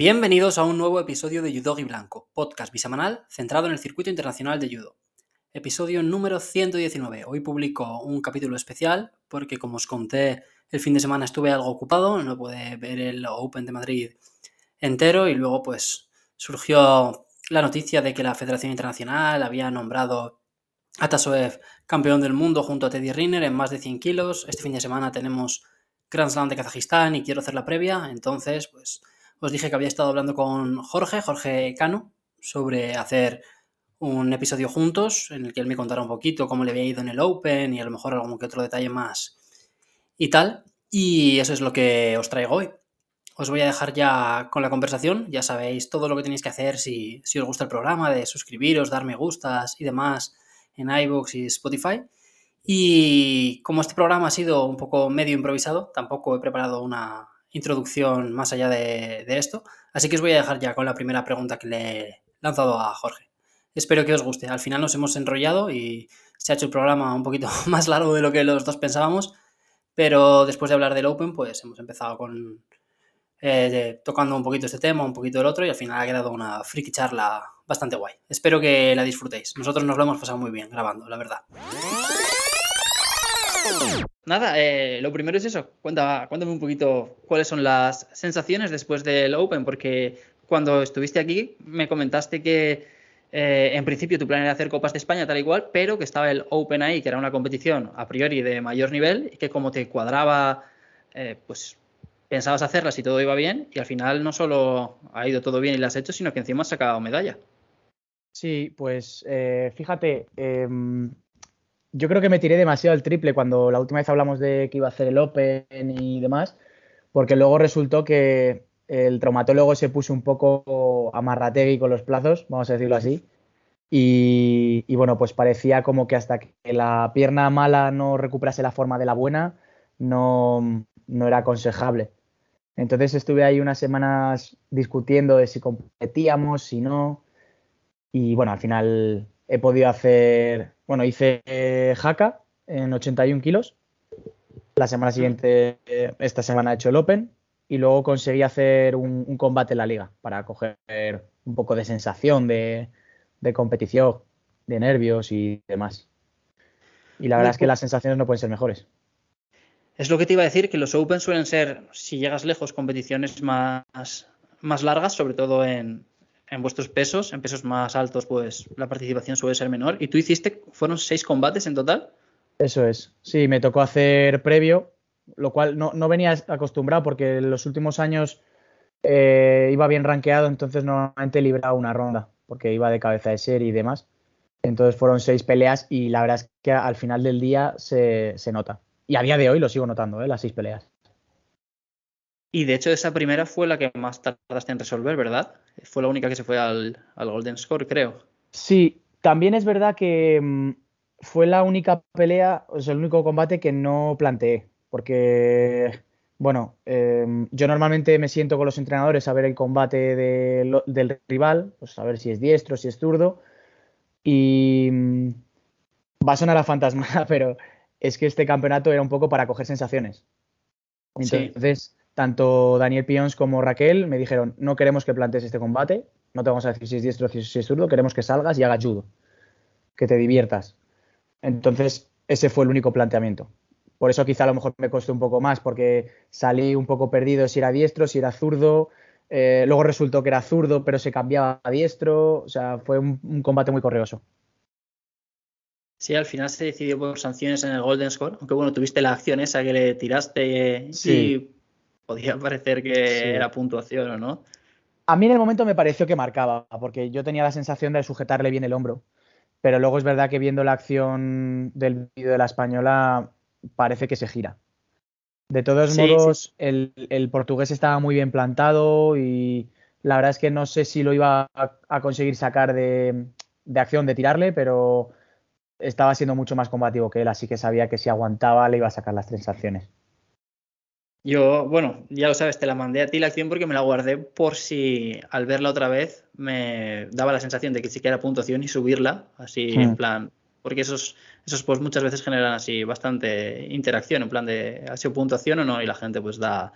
Bienvenidos a un nuevo episodio de Judo y Blanco, podcast bisemanal centrado en el circuito internacional de judo. Episodio número 119. Hoy publico un capítulo especial porque como os conté el fin de semana estuve algo ocupado, no pude ver el Open de Madrid entero y luego pues surgió la noticia de que la Federación Internacional había nombrado a Tasoev campeón del mundo junto a Teddy Riner en más de 100 kilos. Este fin de semana tenemos Grand Slam de Kazajistán y quiero hacer la previa, entonces pues os dije que había estado hablando con Jorge, Jorge Cano, sobre hacer un episodio juntos en el que él me contara un poquito cómo le había ido en el Open y a lo mejor algún que otro detalle más y tal. Y eso es lo que os traigo hoy. Os voy a dejar ya con la conversación. Ya sabéis todo lo que tenéis que hacer si, si os gusta el programa, de suscribiros, dar me gustas y demás en iVoox y Spotify. Y como este programa ha sido un poco medio improvisado, tampoco he preparado una, introducción más allá de, esto. Así que os voy a dejar ya con la primera pregunta que le he lanzado a Jorge. Espero que os guste. Al final nos hemos enrollado y se ha hecho el programa un poquito más largo de lo que los dos pensábamos, pero después de hablar del Open, pues hemos empezado con eh, tocando un poquito este tema, un poquito el otro, y al final ha quedado una friki charla bastante guay. Espero que la disfrutéis. Nosotros nos lo hemos pasado muy bien grabando, la verdad. Nada, eh, lo primero es eso. Cuéntame un poquito cuáles son las sensaciones después del Open, porque cuando estuviste aquí me comentaste que eh, en principio tu plan era hacer Copas de España tal y cual, pero que estaba el Open ahí, que era una competición a priori de mayor nivel y que como te cuadraba, eh, pues pensabas hacerla si todo iba bien y al final no solo ha ido todo bien y la has hecho, sino que encima has sacado medalla. Sí, pues fíjate, em, yo creo que me tiré demasiado el triple cuando la última vez hablamos de que iba a hacer el Open y demás, porque luego resultó que el traumatólogo se puso un poco amarrategui con los plazos, vamos a decirlo así. Y, bueno, pues parecía como que hasta que la pierna mala no recuperase la forma de la buena, no, no era aconsejable. Entonces estuve ahí unas semanas discutiendo de si competíamos, si no. Y bueno, al final he podido hacer, bueno, hice eh, jaca en 81 kilos. La semana siguiente, eh, esta semana he hecho el Open y luego conseguí hacer un, combate en la liga para coger un poco de sensación de, competición, de nervios y demás. Y la verdad es que las sensaciones no pueden ser mejores. Es lo que te iba a decir, que los Open suelen ser, si llegas lejos, competiciones más, más largas, sobre todo en, en vuestros pesos, en pesos más altos, pues la participación suele ser menor. ¿Y tú hiciste, fueron seis combates en total? Eso es. Sí, me tocó hacer previo, lo cual no, no venía acostumbrado porque en los últimos años eh, iba bien rankeado, entonces normalmente libraba una ronda, porque iba de cabeza de serie y demás. Entonces fueron seis peleas y la verdad es que al final del día se, se nota. Y a día de hoy lo sigo notando, ¿eh? las seis peleas. Y de hecho esa primera fue la que más tardaste en resolver, ¿verdad? Fue la única que se fue al, Golden Score, creo. Sí, también es verdad que mm, fue la única pelea, o sea, el único combate que no planteé, porque, bueno, em, yo normalmente me siento con los entrenadores a ver el combate del rival, pues a ver si es diestro, si es zurdo, y mm, va a sonar a fantasma, pero es que este campeonato era un poco para coger sensaciones. Entonces, tanto Daniel Pions como Raquel me dijeron, no queremos que plantes este combate, no te vamos a decir si es diestro o si es zurdo, queremos que salgas y hagas judo, que te diviertas. Entonces, ese fue el único planteamiento. Por eso quizá a lo mejor me costó un poco más, porque salí un poco perdido si era diestro, si era zurdo. Eh, luego resultó que era zurdo, pero se cambiaba a diestro. O sea, fue un, combate muy correoso. Sí, al final se decidió por sanciones en el Golden Score, aunque bueno, tuviste la acción esa que le tiraste sí podía parecer que era puntuación o no. A mí en el momento me pareció que marcaba, porque yo tenía la sensación de sujetarle bien el hombro. Pero luego es verdad que viendo la acción del vídeo de la española, parece que se gira. De todos modos, El, portugués estaba muy bien plantado y la verdad es que no sé si lo iba a, conseguir sacar de, de, acción, de tirarle, pero estaba siendo mucho más combativo que él, así que sabía que si aguantaba le iba a sacar las tres acciones. Yo, bueno, ya lo sabes, te la mandé a ti la acción porque me la guardé por si al verla otra vez me daba la sensación de que sí que era puntuación y subirla, así en hmm. plan, porque esos, esos posts muchas veces generan así bastante interacción, en plan de ha sido puntuación o no, y la gente pues da,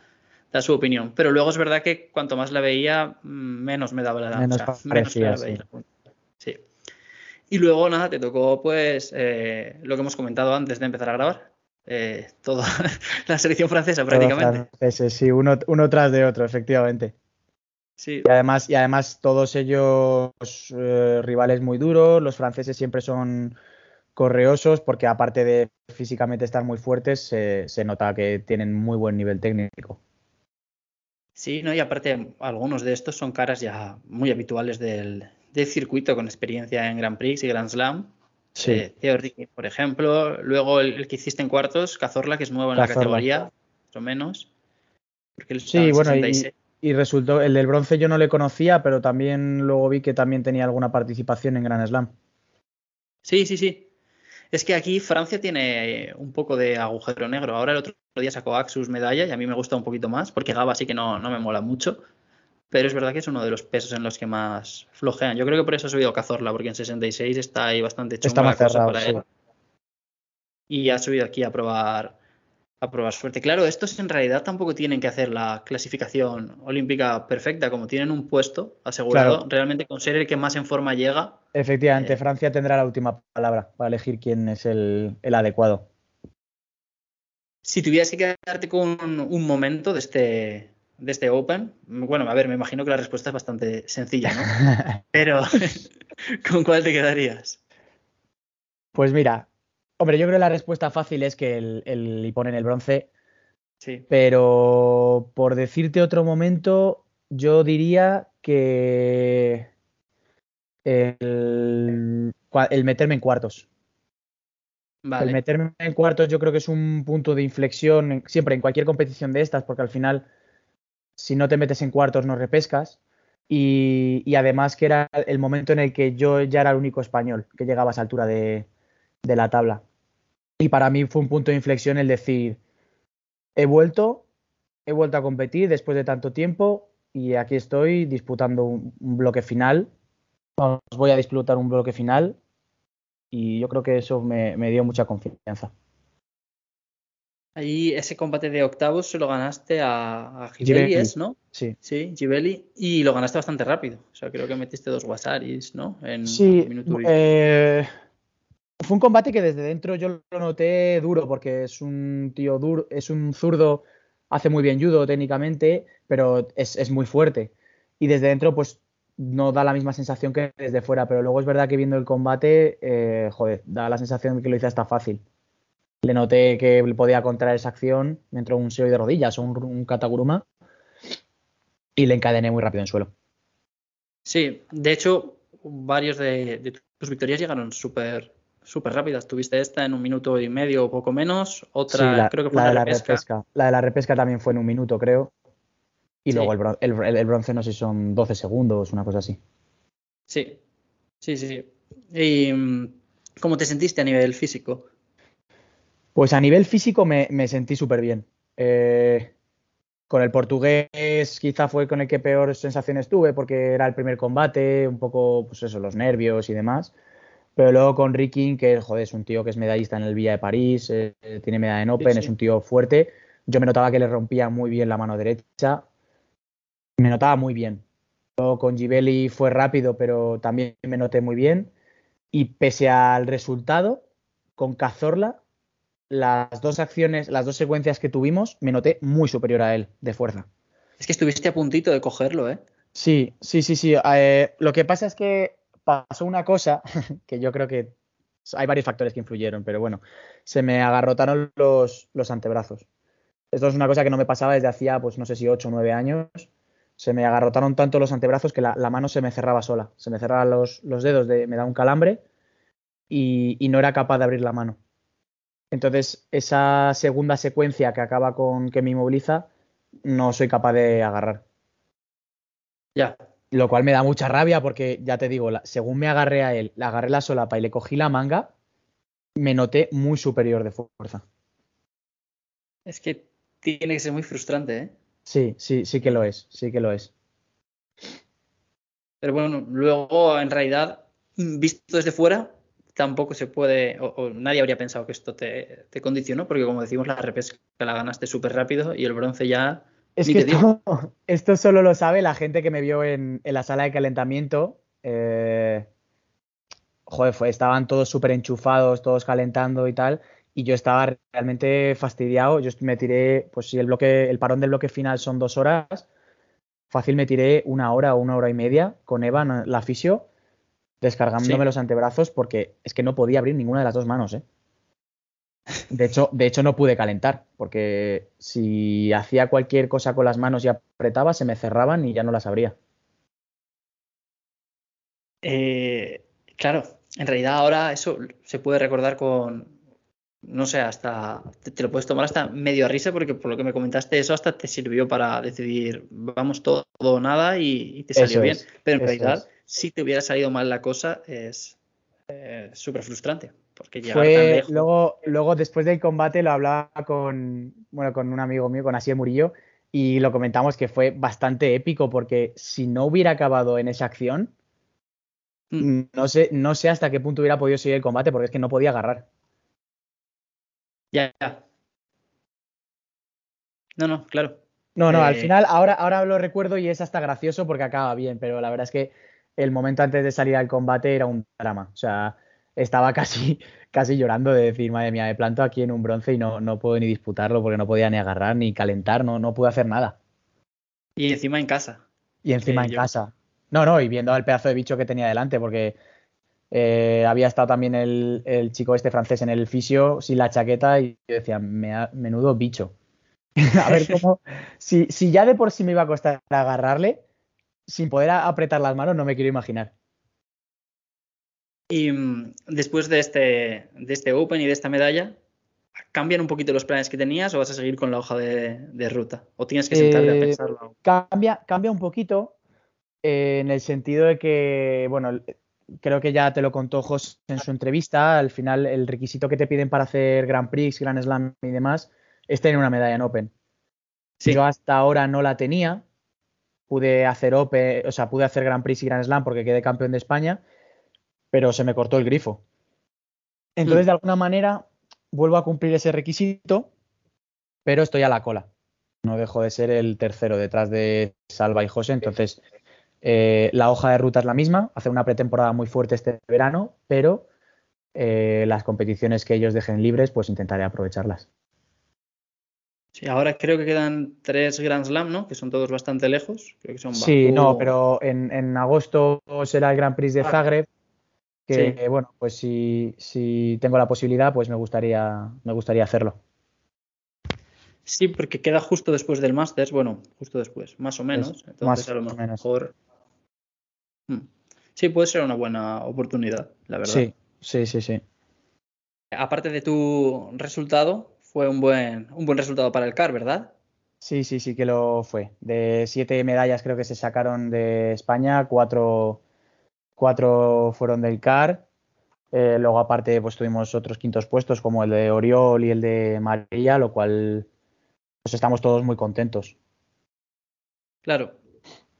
da su opinión. Pero luego es verdad que cuanto más la veía, menos me daba la danza. Menos parecía, sí. sí. Y luego, nada, te tocó pues eh, lo que hemos comentado antes de empezar a grabar. Eh, toda la selección francesa prácticamente. sí, uno, uno tras de otro, efectivamente. Sí. Y además, y además todos ellos eh, rivales muy duros, los franceses siempre son correosos porque aparte de físicamente estar muy fuertes, se nota que tienen muy buen nivel técnico. Sí, no, y aparte algunos de estos son caras ya muy habituales del, circuito con experiencia en Grand Prix y Grand Slam. Sí. Eh, por ejemplo. Luego el, que hiciste en cuartos, Cazorla, que es nuevo en la categoría, más o menos. sí, bueno, y, resultó, el del bronce yo no le conocía, pero también luego vi que también tenía alguna participación en Grand Slam. Sí, sí, sí. Es que aquí Francia tiene un poco de agujero negro. Ahora el otro día sacó Axus medalla y a mí me gusta un poquito más, porque Gaba sí que no, no me mola mucho. Pero es verdad que es uno de los pesos en los que más flojean. Yo creo que por eso ha subido Cazorla, porque en 66 está ahí bastante chunga está más cerrado, para él. Y ha subido aquí a probar a probar suerte. Claro, estos en realidad tampoco tienen que hacer la clasificación olímpica perfecta, como tienen un puesto asegurado, realmente con ser el que más en forma llega. Efectivamente, eh, Francia tendrá la última palabra para elegir quién es el, adecuado. Si tuvieras que quedarte con un momento de este, de este Open, bueno, a ver, me imagino que la respuesta es bastante sencilla, ¿no? Pero, ¿con cuál te quedarías? Pues mira, Hombre, yo creo que la respuesta fácil es que el, el en el bronce. Sí. Pero por decirte otro momento, yo diría que el, meterme en cuartos. Vale. El meterme en cuartos yo creo que es un punto de inflexión siempre en cualquier competición de estas, porque al final, si no te metes en cuartos, no repescas. Y, además que era el momento en el que yo ya era el único español que llegaba a esa altura de, la tabla. Y para mí fue un punto de inflexión el decir, he vuelto, he vuelto a competir después de tanto tiempo y aquí estoy disputando un, bloque final. Voy a disputar un bloque final y yo creo que eso me, dio mucha confianza. Ahí ese combate de octavos se lo ganaste a, a ¿no? Sí. Sí, Gibelli. Y lo ganaste bastante rápido. O sea, creo que metiste dos Wasaris, ¿no? En sí. Eh, fue un combate que desde dentro yo lo noté duro, porque es un tío duro, es un zurdo, hace muy bien judo técnicamente, pero es, muy fuerte. Y desde dentro, pues no da la misma sensación que desde fuera, pero luego es verdad que viendo el combate, eh, joder, da la sensación de que lo hice hasta fácil. Le noté que podía contraer esa acción, me entró un seo de rodillas o un, un kataguruma y le encadené muy rápido en suelo. Sí, de hecho, varios de tus victorias llegaron súper súper rápidas. Tuviste esta en un minuto y medio o poco menos. Otra, creo que fue la, de la repesca. La de la repesca también fue en un minuto, creo. Y luego el, el, bronce, no sé si son 12 segundos, una cosa así. Sí, sí, sí. ¿Y mm, cómo te sentiste a nivel físico? Pues a nivel físico me, sentí súper bien. Eh, con el portugués quizá fue con el que peor sensaciones tuve porque era el primer combate, un poco, pues eso, los nervios y demás. Pero luego con Ricky, que joder, es un tío que es medallista en el Villa de París, eh, tiene medalla en Open, es un tío fuerte. Yo me notaba que le rompía muy bien la mano derecha. Me notaba muy bien. Luego con Gibelli fue rápido, pero también me noté muy bien. Y pese al resultado, con Cazorla, las dos acciones, las dos secuencias que tuvimos, me noté muy superior a él de fuerza. Es que estuviste a puntito de cogerlo, ¿eh? Sí, sí, sí, sí. Eh, lo que pasa es que pasó una cosa que yo creo que hay varios factores que influyeron, pero bueno, se me agarrotaron los, los antebrazos. Esto es una cosa que no me pasaba desde hacía, pues no sé si 8 o 9 años. Se me agarrotaron tanto los antebrazos que la, mano se me cerraba sola. Se me cerraban los, dedos, de, me da un calambre y, y, no era capaz de abrir la mano. Entonces, esa segunda secuencia que acaba con que me inmoviliza, no soy capaz de agarrar. Ya. Lo cual me da mucha rabia porque, ya te digo, según me agarré a él, le agarré la solapa y le cogí la manga, me noté muy superior de fuerza. Es que tiene que ser muy frustrante, ¿eh? Sí, sí, sí que lo es, sí que lo es. Pero bueno, luego en realidad, visto desde fuera, tampoco se puede, o, nadie habría pensado que esto te, te, condicionó, porque como decimos, la repesca la ganaste súper rápido y el bronce ya Es que esto, esto solo lo sabe la gente que me vio en, en la sala de calentamiento. Eh, joder, fue, estaban todos súper enchufados, todos calentando y tal. Y yo estaba realmente fastidiado. Yo me tiré, pues si el bloque, el parón del bloque final son dos horas, fácil me tiré una hora o una hora y media con Eva, en la fisio, descargándome Sí. los antebrazos porque es que no podía abrir ninguna de las dos manos, ¿eh? De hecho, de hecho, no pude calentar, porque si hacía cualquier cosa con las manos y apretaba, se me cerraban y ya no las abría. Eh, claro, en realidad ahora eso se puede recordar con, no sé, hasta, te, te lo puedes tomar hasta medio a risa porque por lo que me comentaste eso hasta te sirvió para decidir vamos todo o nada y, y te salió Eso bien. es, Pero en realidad, es. Si te hubiera salido mal la cosa, es eh, súper frustrante. Porque tan Fue, lejos. luego, luego, después del combate, lo hablaba con, bueno, con un amigo mío, con Asier Murillo, y lo comentamos que fue bastante épico, porque si no hubiera acabado en esa acción, Mm. no sé, no sé hasta qué punto hubiera podido seguir el combate, porque es que no podía agarrar. Ya, ya. No, no, claro. No, no, al Eh, final, ahora, ahora lo recuerdo y es hasta gracioso porque acaba bien, pero la verdad es que el momento antes de salir al combate era un drama. O sea, estaba casi, casi llorando de decir, madre mía, me planto aquí en un bronce y no, no puedo ni disputarlo porque no podía ni agarrar ni calentar, no, no pude hacer nada. Y encima en casa. Y encima en yo- casa. No, no, y viendo al pedazo de bicho que tenía delante, porque eh, había estado también el, el chico este francés en el fisio sin la chaqueta y yo decía, "Me ha- menudo bicho. a ver cómo. Si, si ya de por sí me iba a costar agarrarle, sin poder apretar las manos, no me quiero imaginar. Y mm, después de este, de este Open y de esta medalla, ¿cambian un poquito los planes que tenías o vas a seguir con la hoja de, de ruta? ¿O tienes que sentarte a Eh, pensarlo? Cambia, cambia un poquito eh, en el sentido de que, bueno, creo que ya te lo contó José en su entrevista. Al final, el requisito que te piden para hacer Grand Prix, Grand Slam y demás es tener una medalla en Open. Sí. Yo hasta ahora no la tenía. Pude hacer Open, o sea, pude hacer Grand Prix y Grand Slam porque quedé campeón de España, pero se me cortó el grifo. Entonces, Mm. de alguna manera, vuelvo a cumplir ese requisito, pero estoy a la cola. No dejo de ser el tercero detrás de Salva y José. Entonces, eh, la hoja de ruta es la misma, hacer una pretemporada muy fuerte este verano, pero eh, las competiciones que ellos dejen libres, pues intentaré aprovecharlas. Sí, ahora creo que quedan tres Grand Slam, ¿no? Que son todos bastante lejos. Creo que son Sí, no, pero en, en agosto será el Grand Prix de Ah. Zagreb, que Sí. bueno, pues si, si tengo la posibilidad, pues me gustaría, me gustaría hacerlo. Sí, porque queda justo después del Masters, bueno, justo después, más o menos. Es- Entonces, más a lo o menos. mejor. Mm. Sí, puede ser una buena oportunidad, la verdad. Sí, sí, sí, sí. Aparte de tu resultado, fue un buen, un buen resultado para el CAR, ¿verdad? Sí, sí, sí que lo fue. De siete medallas creo que se sacaron de España, cuatro, cuatro fueron del CAR. Eh, luego aparte pues tuvimos otros quintos puestos como el de Oriol y el de María, lo cual pues estamos todos muy contentos. Claro.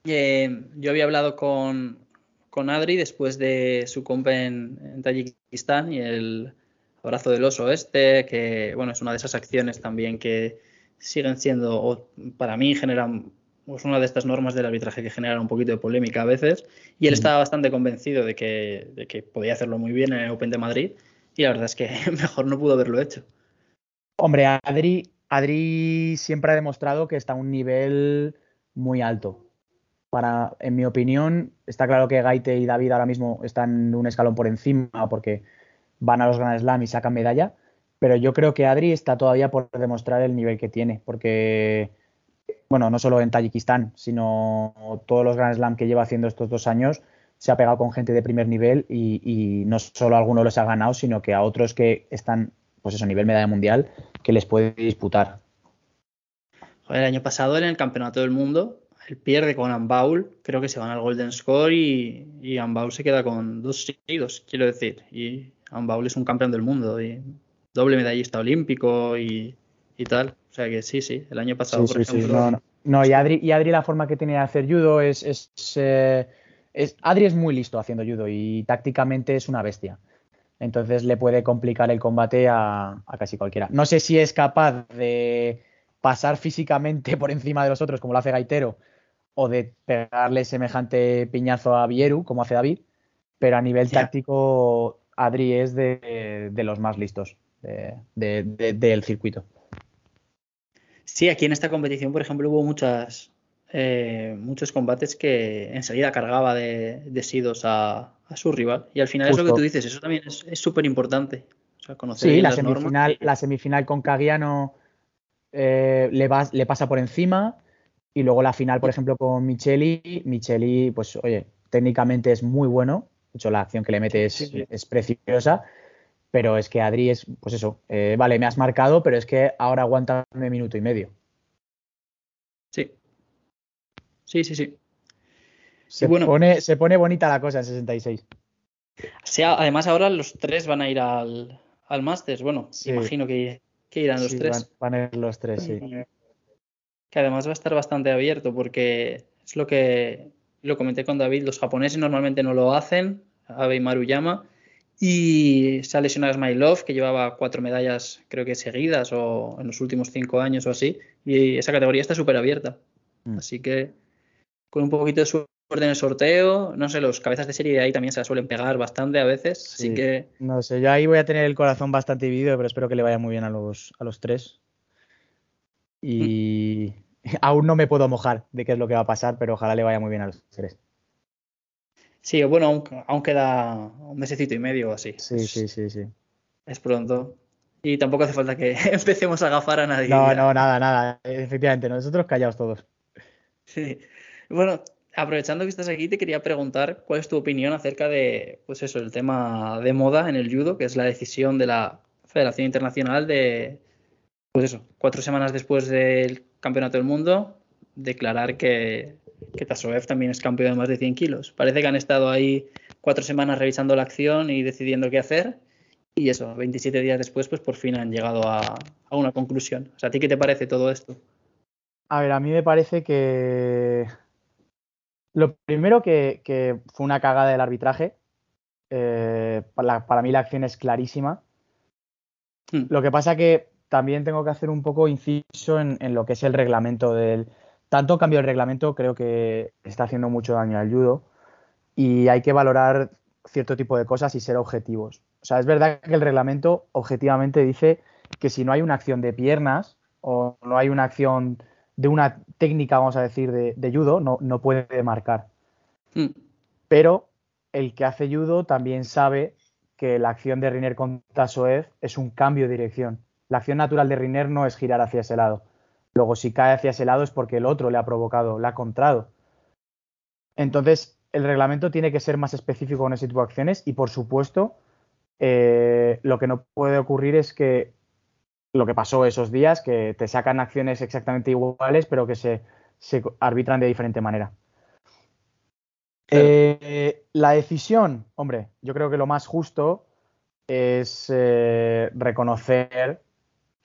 Eh, yo había hablado con, con Adri después de su comp en, en Tayikistán y el abrazo del oso este, que bueno, es una de esas acciones también que siguen siendo, o para mí generan, es una de estas normas del arbitraje que generan un poquito de polémica a veces, y él Mm. estaba bastante convencido de que, de que podía hacerlo muy bien en el Open de Madrid, y la verdad es que mejor no pudo haberlo hecho. Hombre, Adri, Adri siempre ha demostrado que está a un nivel muy alto. Para, en mi opinión, está claro que Gaite y David ahora mismo están un escalón por encima porque van a los Grand Slam y sacan medalla, pero yo creo que Adri está todavía por demostrar el nivel que tiene, porque, bueno, no solo en Tayikistán, sino todos los Grand Slam que lleva haciendo estos dos años, se ha pegado con gente de primer nivel y, no solo a algunos los ha ganado, sino que a otros que están, pues eso, a nivel medalla mundial, que les puede disputar. El año pasado en el Campeonato del Mundo, él pierde con Ambaul, creo que se van al Golden Score y, y Ambaul se queda con dos seguidos, quiero decir. Y Ambaul es un campeón del mundo y doble medallista olímpico y, y tal. O sea que sí, sí, el año pasado, Sí, por sí, sí. ejemplo. No, no. No, y Adri, y Adri la forma que tiene de hacer judo es, es, eh, es- Adri es muy listo haciendo judo y tácticamente es una bestia. Entonces le puede complicar el combate a, a casi cualquiera. No sé si es capaz de pasar físicamente por encima de los otros, como lo hace Gaitero, o de pegarle semejante piñazo a Vieru, como hace David, pero a nivel táctico, Adri es de, los más listos del circuito. Sí, aquí en esta competición, por ejemplo, hubo muchas, eh, muchos combates que enseguida cargaba de, sidos a, su rival. Y al final es lo que tú dices, eso también es súper importante. sí, la semifinal, la semifinal con Cagiano eh, le, le pasa por encima. Y luego la final, por ejemplo, con Micheli. Micheli, pues oye, técnicamente es muy bueno. De hecho, la acción que le mete es, preciosa. Pero es que Adri es, pues eso, eh, vale, me has marcado, pero es que ahora aguanta un minuto y medio. Sí. Sí, sí, sí. Se, pone, se pone bonita la cosa en 66. sea, además ahora los tres van a ir al, al Masters. Bueno, imagino que, irán los tres. Van, a ir los tres, sí. Que además va a estar bastante abierto porque es lo que lo comenté con David. Los japoneses normalmente no lo hacen, Abe y Maruyama. Y se ha lesionado Smilov, que llevaba cuatro medallas, creo que seguidas, o en los últimos cinco años o así. Y esa categoría está súper abierta. Mm. Así que con un poquito de suerte en el sorteo, no sé, los cabezas de serie de ahí también se la suelen pegar bastante a veces, así que... No sé, yo ahí voy a tener el corazón bastante dividido, pero espero que le vaya muy bien a los, a los tres. Y mm. aún no me puedo mojar de qué es lo que va a pasar, pero ojalá le vaya muy bien a los tres. Sí, bueno, aún, queda un mesecito y medio o así. Sí, sí, sí, sí. Es pronto. Y tampoco hace falta que empecemos a agafar a nadie. No, no, nada, nada. Efectivamente, nosotros callados todos. Sí. Bueno, aprovechando que estás aquí, te quería preguntar cuál es tu opinión acerca de, pues eso, el tema de moda en el judo, que es la decisión de la Federación Internacional de, pues eso, cuatro semanas después del Campeonato del Mundo, declarar que, que Tasoev también es campeón de más de 100 kilos. Parece que han estado ahí cuatro semanas revisando la acción y decidiendo qué hacer. Y eso, 27 días después, pues por fin han llegado a, a una conclusión. O sea, ¿a ti qué te parece todo esto? A ver, a mí me parece que lo primero que, fue una cagada del arbitraje. Eh, para, mí la acción es clarísima. Hmm. Lo que pasa que también tengo que hacer un poco inciso en, lo que es el reglamento del. Tanto cambio del reglamento creo que está haciendo mucho daño al judo y hay que valorar cierto tipo de cosas y ser objetivos. O sea, es verdad que el reglamento objetivamente dice que si no hay una acción de piernas o no hay una acción de una técnica, vamos a decir, de, judo, no, no, puede marcar. Hmm. Pero el que hace judo también sabe que la acción de Riner con Tasoev es un cambio de dirección. La acción natural de Riner no es girar hacia ese lado. Luego, si cae hacia ese lado es porque el otro le ha provocado, le ha contrado. Entonces, el reglamento tiene que ser más específico con ese tipo de acciones y, por supuesto, eh, lo que no puede ocurrir es que lo que pasó esos días, que te sacan acciones exactamente iguales, pero que se, arbitran de diferente manera. Eh, la decisión, hombre, yo creo que lo más justo es eh, reconocer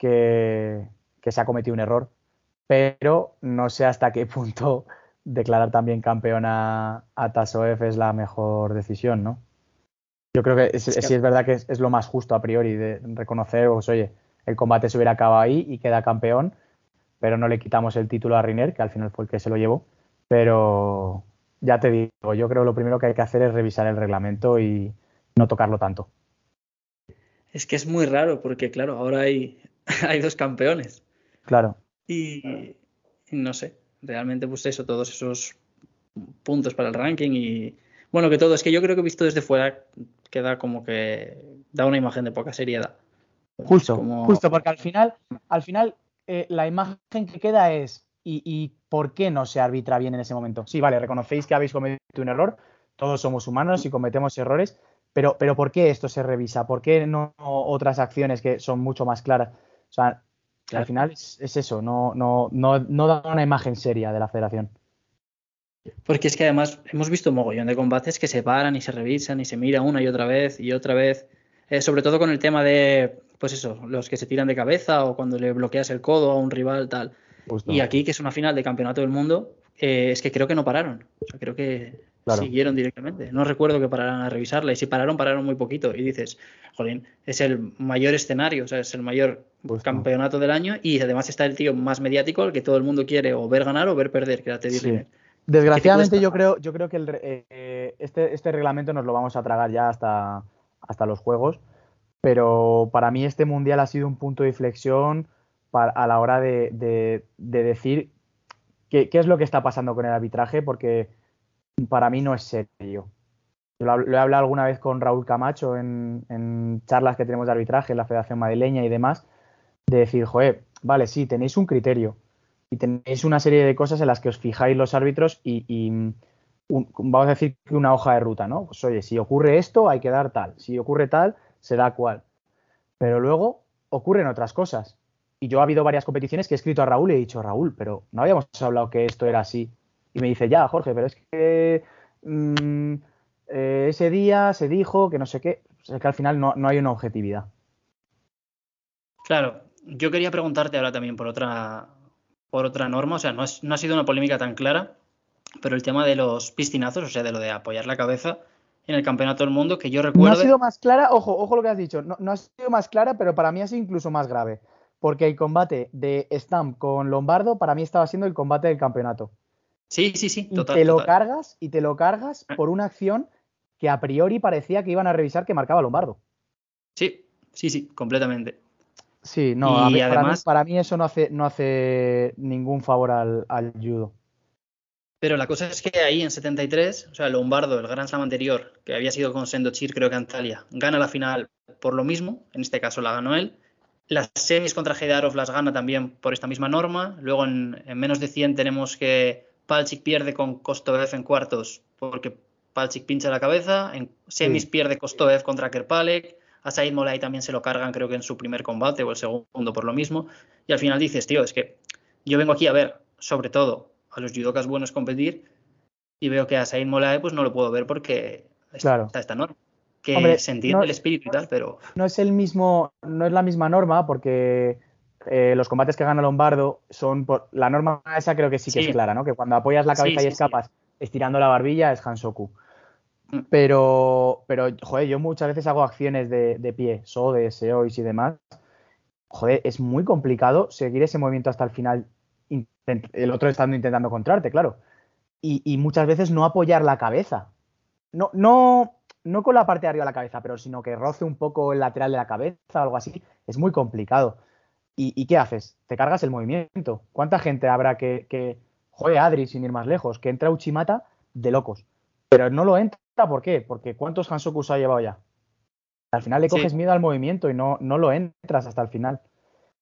que, se ha cometido un error, pero no sé hasta qué punto declarar también campeón a, Tasoef es la mejor decisión, ¿no? Yo creo que sí es, verdad que es, lo más justo a priori de reconocer, pues oye, el combate se hubiera acabado ahí y queda campeón, pero no le quitamos el título a Riner, que al final fue el que se lo llevó. Pero ya te digo, yo creo que lo primero que hay que hacer es revisar el reglamento y no tocarlo tanto. Es que es muy raro, porque claro, ahora hay, hay dos campeones. Claro. Y, no sé, realmente pues eso, todos esos puntos para el ranking y bueno, que todo, es que yo creo que visto desde fuera queda como que da una imagen de poca seriedad. Justo, justo, porque al final, al final eh, la imagen que queda es y, por qué no se arbitra bien en ese momento. Sí, vale, reconocéis que habéis cometido un error, todos somos humanos y cometemos errores, pero, pero ¿por qué esto se revisa? ¿Por qué no otras acciones que son mucho más claras? O sea, al final es, eso, no, no, no, no da una imagen seria de la federación. Porque es que además hemos visto un mogollón de combates que se paran y se revisan y se mira una y otra vez y otra vez. Eh, sobre todo con el tema de, pues eso, los que se tiran de cabeza o cuando le bloqueas el codo a un rival, tal. Y aquí, que es una final de campeonato del mundo, eh, es que creo que no pararon. O sea, creo que siguieron directamente. No recuerdo que pararan a revisarla. Y si pararon, pararon muy poquito. Y dices, jolín, es el mayor escenario, o sea, es el mayor campeonato del año. Y además está el tío más mediático, el que todo el mundo quiere o ver ganar o ver perder, que era Teddy Desgraciadamente, yo creo, yo creo que eh, este, este reglamento nos lo vamos a tragar ya hasta, hasta los juegos. Pero para mí este mundial ha sido un punto de inflexión a la hora de, decir qué, qué, es lo que está pasando con el arbitraje, porque para mí no es serio. Lo, he hablado alguna vez con Raúl Camacho en, charlas que tenemos de arbitraje en la Federación Madrileña y demás, de decir, joder, vale, sí, tenéis un criterio y tenéis una serie de cosas en las que os fijáis los árbitros y, vamos a decir que una hoja de ruta, ¿no? Pues oye, si ocurre esto, hay que dar tal, si ocurre tal, se da cual. Pero luego ocurren otras cosas. Y yo ha habido varias competiciones que he escrito a Raúl y he dicho, Raúl, pero no habíamos hablado que esto era así. Y me dice, ya, Jorge, pero es que mm, eh, ese día se dijo que no sé qué. es que al final no, hay una objetividad. Claro, yo quería preguntarte ahora también por otra, por otra norma. O sea, no, no ha sido una polémica tan clara, pero el tema de los piscinazos, o sea, de lo de apoyar la cabeza en el campeonato del mundo, que yo recuerdo. No ha sido más clara, ojo, ojo lo que has dicho, no, no, ha sido más clara, pero para mí ha sido incluso más grave. Porque el combate de Stamp con Lombardo para mí estaba siendo el combate del campeonato. Sí, sí, sí, total. Y te lo cargas y te lo cargas ah. por una acción que a priori parecía que iban a revisar que marcaba Lombardo. Sí, sí, sí, completamente. Sí, no, y además, para, mí, eso no hace, no hace ningún favor al, judo. Pero la cosa es que ahí en 73, o sea, Lombardo, el Grand Slam anterior, que había sido con Sendo Chir, creo que Antalya, gana la final por lo mismo, en este caso la ganó él. Las semis contra Heidarov las gana también por esta misma norma. Luego en, en menos de 100 tenemos que Palchik pierde con Kostoev en cuartos porque Palchik pincha la cabeza. En semis pierde Kostoev contra Kerpalek. A Said Molay también se lo cargan, creo que en su primer combate o el segundo por lo mismo. Y al final dices, tío, es que yo vengo aquí a ver, sobre todo, a los judokas buenos competir y veo que a Said Molay pues no lo puedo ver porque está esta norma. Que se entiende el espíritu y tal, pero. No es el mismo, no es la misma norma, porque eh, los combates que gana Lombardo son por la norma esa creo que sí que es clara, ¿no? Que cuando apoyas la cabeza y escapas estirando la barbilla es Hansoku. Mm. Pero, pero, joder, yo muchas veces hago acciones de, de pie, de seois y demás. Joder, es muy complicado seguir ese movimiento hasta el final, el otro estando intentando encontrarte, claro. Y, y, muchas veces no apoyar la cabeza. No, no, no con la parte de arriba de la cabeza, pero sino que roce un poco el lateral de la cabeza o algo así. Es muy complicado. ¿Y, qué haces? Te cargas el movimiento. ¿Cuánta gente habrá que, que, joder, Adri, sin ir más lejos, que entra Uchimata de locos? Pero no lo entra, ¿por qué? Porque ¿cuántos Hansokus ha llevado ya? Al final le coges miedo al movimiento y no, no lo entras hasta el final.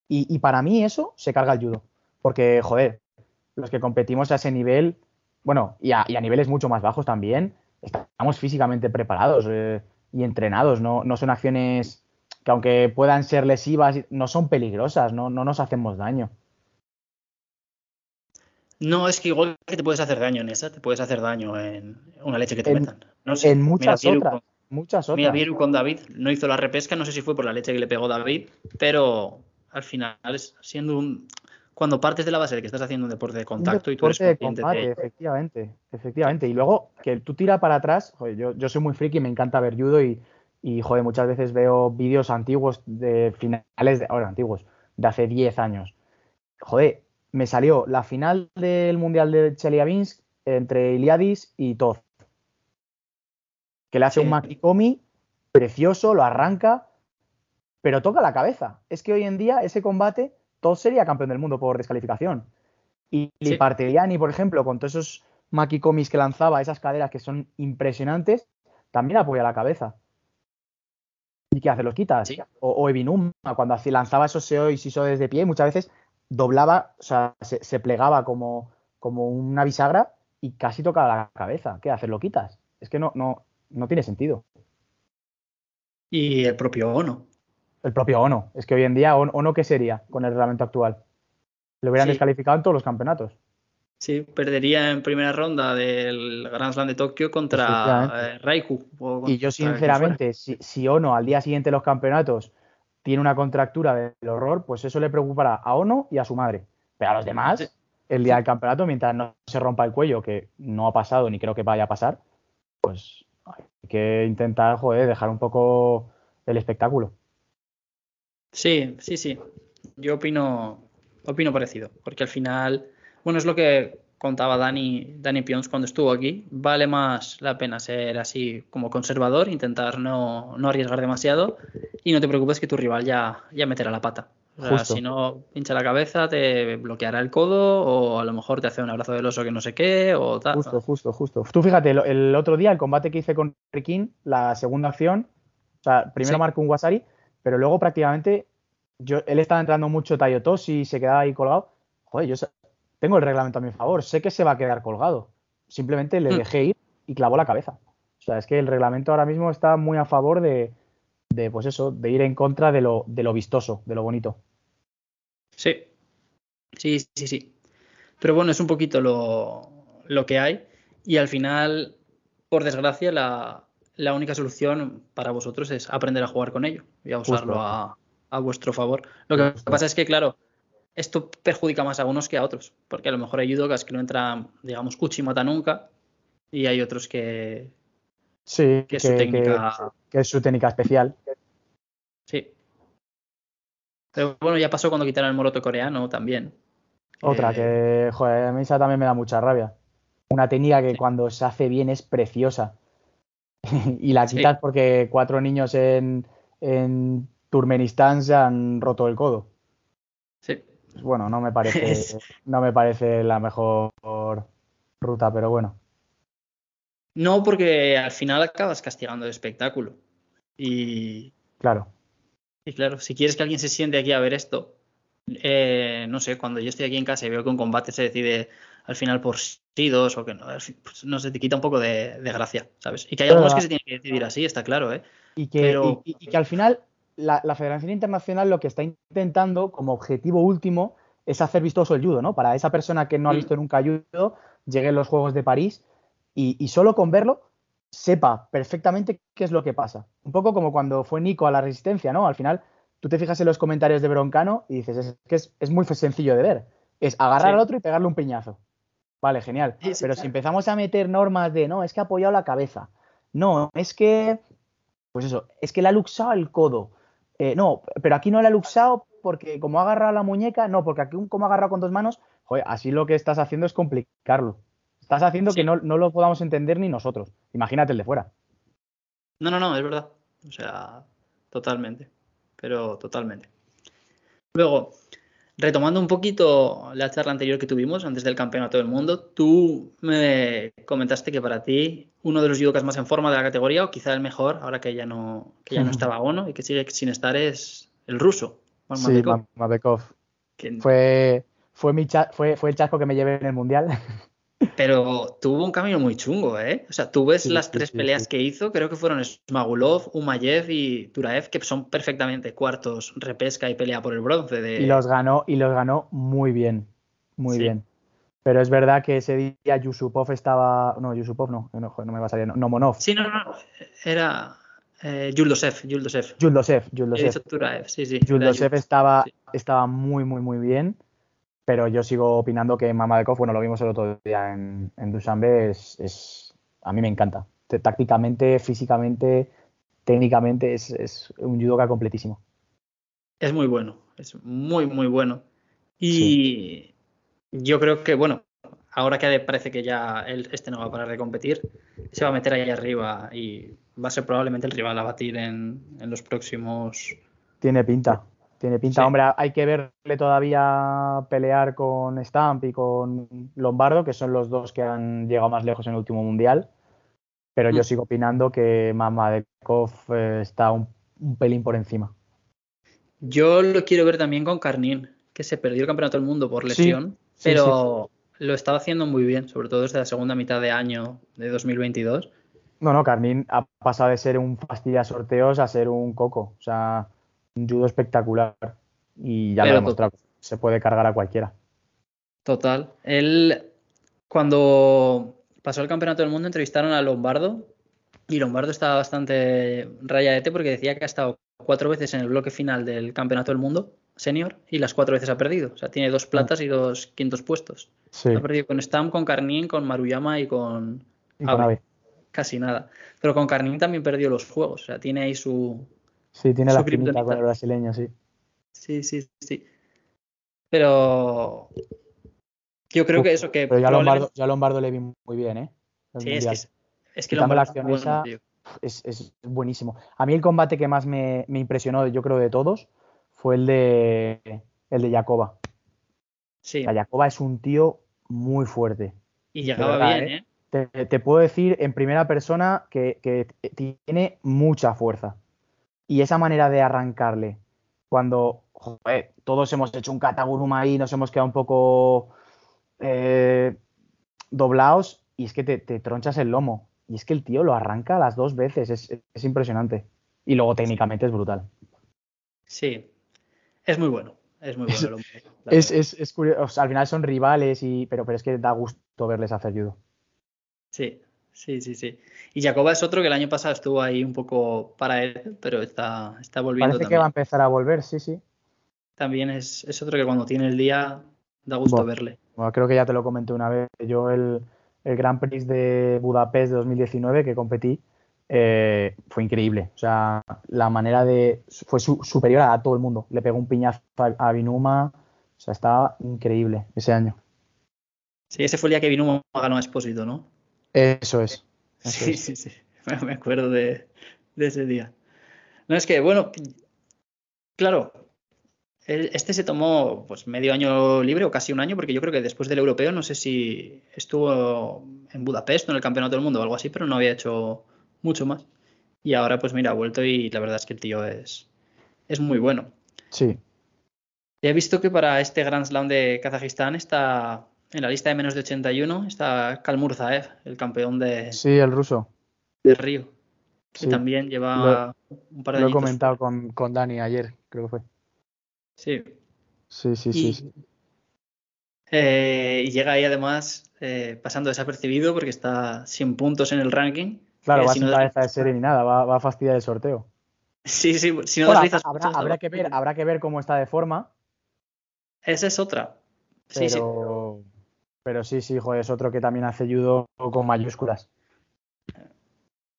Y, para mí eso se carga el judo. Porque, joder, los que competimos a ese nivel, bueno, y a, niveles mucho más bajos también, estamos físicamente preparados eh, y entrenados, no, no son acciones que aunque puedan ser lesivas, no son peligrosas, no, no nos hacemos daño. No, es que igual que te puedes hacer daño en esa, te puedes hacer daño en una leche que te metan. No sé, en muchas otras. muchas otras. Mira, Viru con David no hizo la repesca, no sé si fue por la leche que le pegó David, pero al final es siendo un. Cuando partes de la base de que estás haciendo un deporte de contacto y tú eres de combate, efectivamente, efectivamente. Y luego que tú tiras para atrás, yo, yo soy muy friki, me encanta ver judo y y, joder, muchas veces veo vídeos antiguos de finales, de, ahora antiguos, de hace 10 años. Joder, me salió la final del Mundial de Chelyabinsk entre Iliadis y Toz. Que le hace un Makikomi precioso, lo arranca, pero toca la cabeza. Es que hoy en día ese combate, Toz sería campeón del mundo por descalificación. Y sí. por ejemplo, con todos esos Makikomis que lanzaba, esas caderas que son impresionantes, también apoya la cabeza. ¿Y qué hace? ¿Los quitas? O, o, Evinuma, cuando lanzaba esos SEO y SISO desde pie, muchas veces doblaba, o sea, se, plegaba como, como una bisagra y casi tocaba la cabeza. ¿Qué haces? ¿Lo quitas? Es que no, no, no tiene sentido. Y el propio Ono. El propio Ono. Es que hoy en día, ¿Ono qué sería con el reglamento actual? Lo hubieran descalificado en todos los campeonatos. Sí, perdería en primera ronda del Grand Slam de Tokio contra eh, Raiku. y yo, sinceramente, si, si, Ono al día siguiente de los campeonatos tiene una contractura del horror, pues eso le preocupará a Ono y a su madre. Pero a los demás, el día del campeonato, mientras no se rompa el cuello, que no ha pasado ni creo que vaya a pasar, pues hay que intentar, joder, dejar un poco el espectáculo. Sí, sí, sí. Yo opino, opino parecido, porque al final, bueno, es lo que contaba Dani, Dani Pions cuando estuvo aquí. Vale más la pena ser así como conservador, intentar no, no arriesgar demasiado y no te preocupes que tu rival ya, ya meterá la pata. O sea, si no pincha la cabeza, te bloqueará el codo o a lo mejor te hace un abrazo del oso que no sé qué o tal. Justo, justo, justo. Tú fíjate, el, otro día, el combate que hice con Rikin, la segunda acción, o sea, primero marcó un Wasari, pero luego prácticamente yo, él estaba entrando mucho Tayotoshi y se quedaba ahí colgado. Joder, yo tengo el reglamento a mi favor, sé que se va a quedar colgado. Simplemente le hmm. dejé ir y clavó la cabeza. O sea, es que el reglamento ahora mismo está muy a favor de, de pues eso, de ir en contra de lo, de lo vistoso, de lo bonito. Sí, sí, sí, sí. Pero bueno, es un poquito lo, lo que hay y al final, por desgracia, la, la, única solución para vosotros es aprender a jugar con ello y a usarlo a, a, vuestro favor. Lo que pasa es que, claro, esto perjudica más a unos que a otros, porque a lo mejor hay judokas que no entran, digamos, cuchi mata nunca y hay otros que... Sí, que, es su técnica... que es su técnica especial. Sí, pero bueno, ya pasó cuando quitaron el moroto coreano también. Otra, que, joder, a mí esa también me da mucha rabia. Una técnica que cuando se hace bien es preciosa. y la quitas porque cuatro niños en, en Turmenistán se han roto el codo. Sí. Pues bueno, no me parece, no me parece la mejor ruta, pero bueno. No, porque al final acabas castigando el espectáculo. Y. Claro. Y claro, si quieres que alguien se siente aquí a ver esto, eh, no sé, cuando yo estoy aquí en casa y veo que un combate se decide al final por sí dos o que no, pues no sé, te quita un poco de, gracia, ¿sabes? Y que hay algunos que se tienen que decidir así, está claro, ¿eh? Y que, y, que al final la, Federación Internacional lo que está intentando como objetivo último es hacer vistoso el judo, ¿no? Para esa persona que no ha mm. visto nunca judo, llegue a los Juegos de París y solo con verlo sepa perfectamente qué es lo que pasa. Un poco como cuando fue Nico a la resistencia, ¿no? Al final, tú te fijas en los comentarios de Broncano y dices, es que es, muy sencillo de ver. Es agarrar al otro y pegarle un piñazo. Vale, genial. Pero si empezamos a meter normas de, no, es que ha apoyado la cabeza. No, es que, pues eso, es que le ha luxado el codo. Eh, no, pero aquí no le ha luxado porque como ha agarrado la muñeca, no, porque aquí como ha agarrado con dos manos, joder, así lo que estás haciendo es complicarlo. Estás haciendo que no, lo podamos entender ni nosotros. Imagínate el de fuera. No, no, no, es verdad. O sea, totalmente. Pero totalmente. Luego, retomando un poquito la charla anterior que tuvimos antes del campeonato del mundo, tú me comentaste que para ti uno de los judokas más en forma de la categoría, o quizá el mejor, ahora que ya no, que ya no estaba Ono y que sigue sin estar, es el ruso. Sí, Mabekov. Fue, fue, mi fue, fue el chasco que me llevé en el mundial. Pero tuvo un camino muy chungo, ¿eh? O sea, tú ves las tres peleas que hizo, creo que fueron Smagulov, Umayev y Turaev, que son perfectamente cuartos, repesca y pelea por el bronce. De... Y los ganó, y los ganó muy bien, muy bien. Pero es verdad que ese día Yusupov estaba. No, Yusupov no, no, no me va a salir. No, Monov. Sí, no, no. Era. Eh, Yuldosev, Yuldosev. Yuldosev, Yuldosev. Turaev, sí, sí. Yuldosev estaba, estaba muy, muy, muy bien pero yo sigo opinando que Mamadekov, bueno, lo vimos el otro día en, en Dushanbe, es, a mí me encanta. Tácticamente, físicamente, técnicamente, es, un judoka completísimo. Es muy bueno, es muy, muy bueno. Y yo creo que, bueno, ahora que parece que ya este no va a parar de competir, se va a meter ahí arriba y va a ser probablemente el rival a batir en, en los próximos. Tiene pinta. Tiene pinta, hombre, hay que verle todavía pelear con Stamp y con Lombardo, que son los dos que han llegado más lejos en el último mundial. Pero yo mm. sigo opinando que Mamadekov eh, está un, pelín por encima. Yo lo quiero ver también con Carnín, que se perdió el campeonato del mundo por lesión, pero lo estaba haciendo muy bien, sobre todo desde la segunda mitad de año de 2022. No, no, Carnín ha pasado de ser un fastidia sorteos a ser un coco. O sea, un judo espectacular y ya lo he demostrado, se puede cargar a cualquiera. Total. Él, cuando pasó el campeonato del mundo, entrevistaron a Lombardo y Lombardo estaba bastante rayadete porque decía que ha estado cuatro veces en el bloque final del campeonato del mundo senior y las cuatro veces ha perdido. O sea, tiene dos platas y dos quintos puestos. Ha perdido con Stam, con Carnín, con Maruyama y con, y con casi nada. Pero con Carnín también perdió los juegos, o sea, tiene ahí su... Sí, tiene la kriptonita. con el brasileño, sí. Sí, sí, sí. Pero yo creo que eso que Pero ya probablemente- Lombardo, ya Lombardo le vi muy bien, ¿eh? El Sí, es que, Mundial. es, que Lombardo la acción esa, es, es buenísimo. A mí el combate que más me, me impresionó, yo creo, de todos, fue el de el de Jacoba. Sí, La Jacoba es un tío muy fuerte. y llegaba verdad, bien, ¿eh? Te, te puedo decir en primera persona que, que tiene mucha fuerza. Y esa manera de arrancarle, cuando joder, todos hemos hecho un kataguruma ahí, nos hemos quedado un poco eh, doblados, y es que te, te tronchas el lomo. Y es que el tío lo arranca las dos veces, es, es impresionante. Y luego técnicamente es brutal. Sí, es muy bueno, es muy bueno Es- Es, es, es curioso, o sea, al final son rivales, y, pero, pero es que da gusto verles hacer judo. Sí, sí, sí, sí. Y Jacoba es otro que el año pasado estuvo ahí un poco para él, pero está, está volviendo Parece que va a empezar a volver, sí, sí. También es, es otro que cuando tiene el día da gusto verle. Bueno, creo que ya te lo comenté una vez. Yo el, el Grand Prix de Budapest de 2019 que competí eh, fue increíble. O sea, la manera de... fue su- superior a todo el mundo. Le pegó un piñazo a, a Binuma. O sea, estaba increíble ese año. Sí, ese fue el día que vino ganó a Espósito, ¿no? Eso es. Eso Sí, es. sí, sí. Me- acuerdo de, de ese día. No, es que, bueno, claro, este se tomó pues medio año libre o casi un año, porque yo creo que después del europeo, no sé si estuvo en Budapest o en el Campeonato del Mundo o algo así, pero no había hecho mucho más. Y ahora, pues mira, ha vuelto y la verdad es que el tío es, es muy bueno. Sí. He visto que para este Grand Slam de Kazajistán está en la lista de menos de 81, está Kalmurzaev, el campeón de, Sí, el ruso. de Río, que Sí. también lleva un par de Lo he comentado con, con Dani ayer, creo que fue. Sí. Sí, sí, Y, sí. sí. eh, y llega ahí además eh, pasando desapercibido porque está 100 puntos en el ranking. Claro, que va si sin no cabeza de serie ni nada, va, va a fastidiar el sorteo. Sí, sí, si no deslizas habrá, habrá que ver, habrá que ver cómo está de forma, Esa es otra. Sí, sí. Pero, sí, sí, joder, es otro que también hace judo con mayúsculas.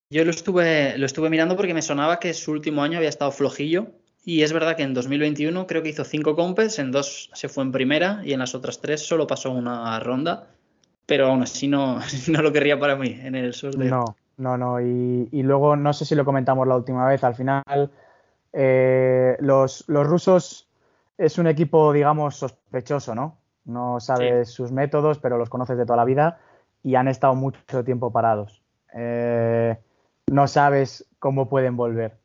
Yo lo estuve, lo estuve mirando porque me sonaba que su último año había estado flojillo. Y es verdad que en 2021 creo que hizo cinco compes, en dos se fue en primera y en las otras tres solo pasó una ronda. Pero aún así no, no lo querría para mí en el sorteo. No, no, no. Y, y luego, no sé si lo comentamos la última vez, al final, eh, los, los rusos es un equipo, digamos, sospechoso, ¿no? No sabes sus métodos, pero los conoces de toda la vida y han estado mucho tiempo parados. Eh, no sabes cómo pueden volver.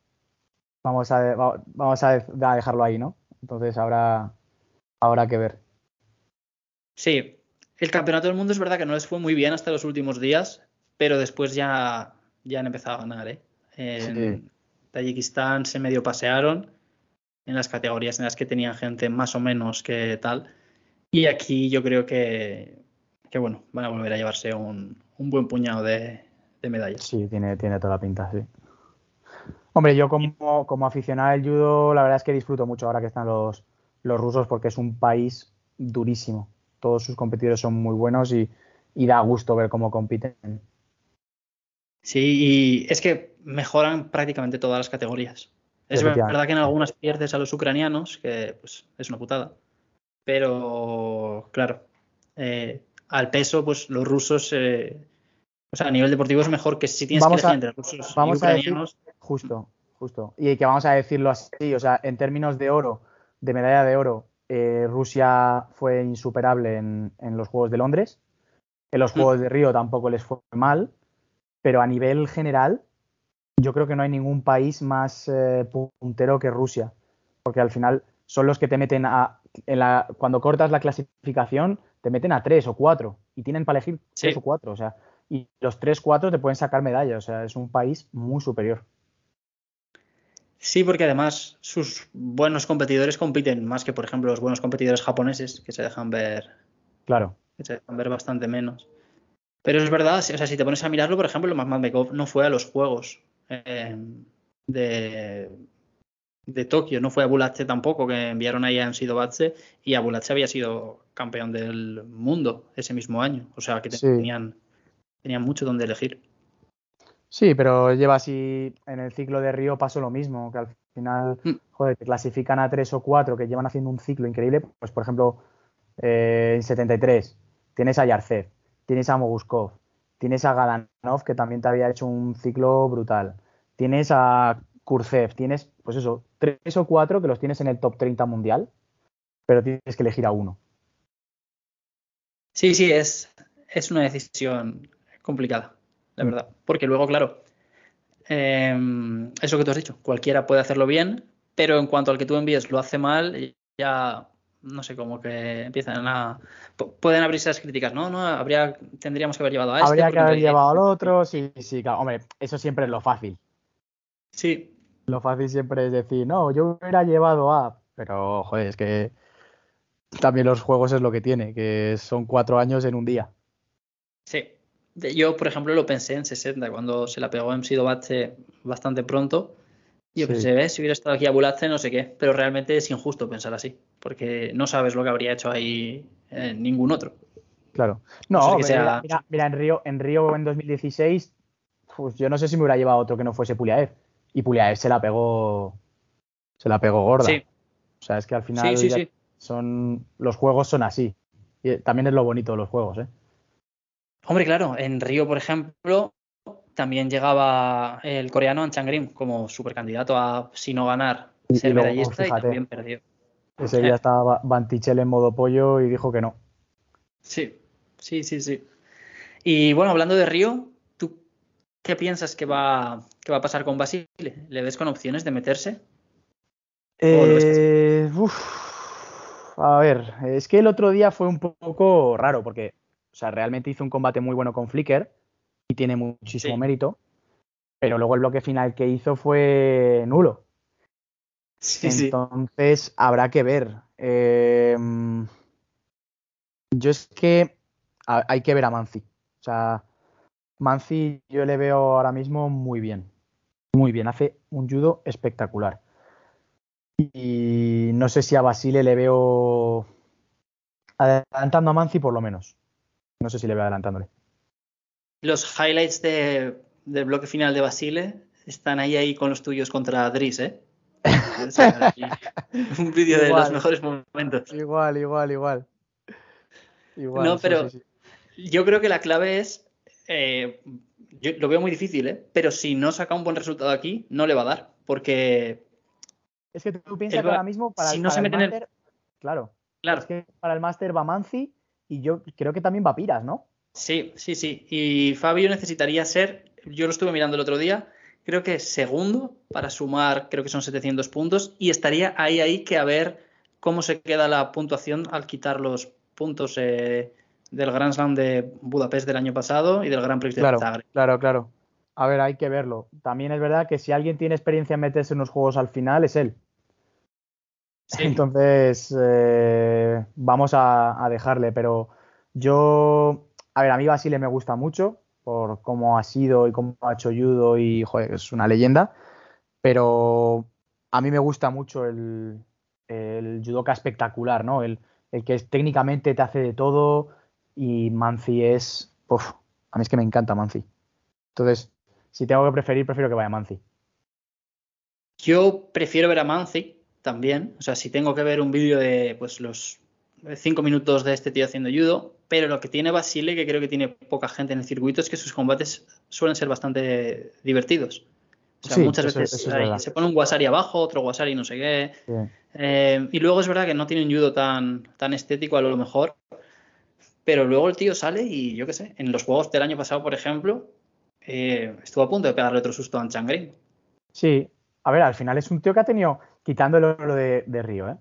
Vamos a, va- vamos a de- a dejarlo ahí, ¿no? Entonces habrá, habrá que ver. Sí, el campeonato del mundo es verdad que no les fue muy bien hasta los últimos días, pero después ya, ya han empezado a ganar, ¿eh? En Sí. Tayikistán se medio pasearon en las categorías en las que tenían gente más o menos que tal. Y aquí yo creo que, que bueno, van a volver a llevarse un, un buen puñado de, de medallas. Sí, tiene, tiene toda la pinta, sí. Hombre, yo como, como aficionado al judo, la verdad es que disfruto mucho ahora que están los, los rusos porque es un país durísimo. Todos sus competidores son muy buenos y, y da gusto ver cómo compiten. Sí, y es que mejoran prácticamente todas las categorías. Es verdad que en algunas pierdes a los ucranianos, que pues, es una putada. Pero, claro, eh, al peso, pues los rusos, eh, o sea, a nivel deportivo es mejor que si tienes Vamos que elegir entre rusos y vamos a decir- ucranianos. Justo, justo. Y que vamos a decirlo así, o sea, en términos de oro, de medalla de oro, eh, Rusia fue insuperable en, en los Juegos de Londres. En los Mm. Juegos de Río tampoco les fue mal, pero a nivel general, yo creo que no hay ningún país más eh, puntero que Rusia, porque al final son los que te meten a, en la, cuando cortas la clasificación, te meten a tres o cuatro y tienen para elegir Sí. tres o cuatro, o sea, y los tres, cuatro te pueden sacar medallas, o sea, es un país muy superior. Sí, porque además sus buenos competidores compiten más que, por ejemplo, los buenos competidores japoneses, que se dejan ver Claro. que se dejan ver bastante menos. Pero es verdad, o sea, si te pones a mirarlo, por ejemplo, Mamadbekov no fue a los Juegos eh, de, de Tokio, no fue a tampoco, que enviaron ahí a Ansido Batse, y a había sido campeón del mundo ese mismo año. O sea, que Sí. tenían, tenían mucho donde elegir. Sí, pero lleva así, en el ciclo de Río pasó lo mismo, que al final, Mm. joder, te clasifican a tres o cuatro que llevan haciendo un ciclo increíble. Pues, por ejemplo, eh, en 73 tienes a Yarcev, tienes a Moguskov, tienes a Gadanov, que también te había hecho un ciclo brutal, tienes a Kurzev, tienes, pues eso, tres o cuatro que los tienes en el top 30 mundial, pero tienes que elegir a uno. Sí, sí, es, es una decisión complicada, la Mm. verdad. Porque luego, claro, eh, eso que tú has dicho, cualquiera puede hacerlo bien, pero en cuanto al que tú envíes lo hace mal, ya no sé, como que empiezan a. pu- Pueden abrirse las críticas, ¿no? No, habría, tendríamos que haber llevado a este. Habría que haber llevado al otro, sí, sí, claro. Hombre, eso siempre es lo fácil. Sí, Lo fácil siempre es decir, no, yo hubiera llevado a. Pero, joder, es que también los juegos es lo que tiene, que son cuatro años en un día. sí. Yo, por ejemplo, lo pensé en 60, cuando se la pegó en Sidobache bastante pronto. Yo Sí. pensé, ¿ves? Si hubiera estado aquí a Bulace, no sé qué. Pero realmente es injusto pensar así, porque no sabes lo que habría hecho ahí eh, ningún otro. Claro. No No, sé sea- mira, mira, en Río, en Río en 2016, pues yo no sé si me hubiera llevado otro que no fuese Puliaev. Y Puliaev se la pegó. Se la pegó gorda. Sí, O sea, es que al final sí, sí, son. Los juegos son así. Y eh, también es lo bonito de los juegos, ¿eh? Hombre, claro, en Río, por ejemplo, también llegaba el coreano Anchan Grim como supercandidato a, si no ganar, Y- ser y luego, medallista y también perdió. Ese día estaba Bantichel en modo pollo y dijo que no. Sí, sí, sí, sí. Y bueno, hablando de Río, ¿tú qué piensas que va, que va a pasar con Basile? ¿Le ves con opciones de meterse? Eh, uf, a ver, es que el otro día fue un poco raro porque, o sea, realmente hizo un combate muy bueno con Flicker y tiene muchísimo Sí. mérito, pero luego el bloque final que hizo fue nulo. Sí, sí. Entonces habrá que ver. Eh, yo es que a- hay que ver a Manzi. O sea, Manzi yo le veo ahora mismo muy bien. Muy bien. Hace un judo espectacular. Y no sé si a Basile le veo adelantando a Manzi por lo menos. No sé si le veo adelantándole. Los highlights de, del bloque final de Basile están ahí, ahí con los tuyos contra Driss, ¿eh? Un vídeo de los mejores momentos. Igual, igual, igual. Igual, No, sí, pero- sí, sí. Yo creo que la clave es, eh, yo lo veo muy difícil, ¿eh? Pero si no saca un buen resultado aquí, no le va a dar, porque, Es que tú piensas que ahora mismo para, si el- no para se el en el- máster, claro, claro, es que para el máster va Manzi y yo creo que también va Piras, ¿no? sí, sí, sí. Y Fabio necesitaría ser, yo lo estuve mirando el otro día, creo que segundo para sumar, creo que son 700 puntos, y estaría ahí, ahí que a ver cómo se queda la puntuación al quitar los puntos eh, del Grand Slam de Budapest del año pasado y del Grand Prix de Claro, Zagreb. claro, claro. A ver, hay que verlo. También es verdad que si alguien tiene experiencia en meterse en los juegos al final es él. Sí. Entonces, eh, vamos a, a dejarle, pero yo, a ver, a mí Basile me gusta mucho por cómo ha sido y cómo ha hecho judo y, joder, es una leyenda, pero a mí me gusta mucho el, el judoka espectacular, ¿no? El, el que es- técnicamente te hace de todo y Manzi es, uf, a mí es que me encanta Manzi. Entonces, si tengo que preferir, prefiero que vaya Manzi. Yo prefiero ver a Manzi también. O sea, si tengo que ver un vídeo de pues los cinco minutos de este tío haciendo judo, pero lo que tiene Basile, que creo que tiene poca gente en el circuito, es que sus combates suelen ser bastante divertidos. O sea, Sí, muchas eso- veces eso se pone un wasari abajo, otro wasari no sé qué. Eh, y luego es verdad que no tiene un judo tan, tan estético a lo mejor. Pero luego el tío sale y yo qué sé, en los juegos del año pasado, por ejemplo, eh, estuvo a punto de pegarle otro susto a Anchangrin. Sí, a ver, al final es un tío que ha tenido, quitando el oro de, de Río, ¿eh?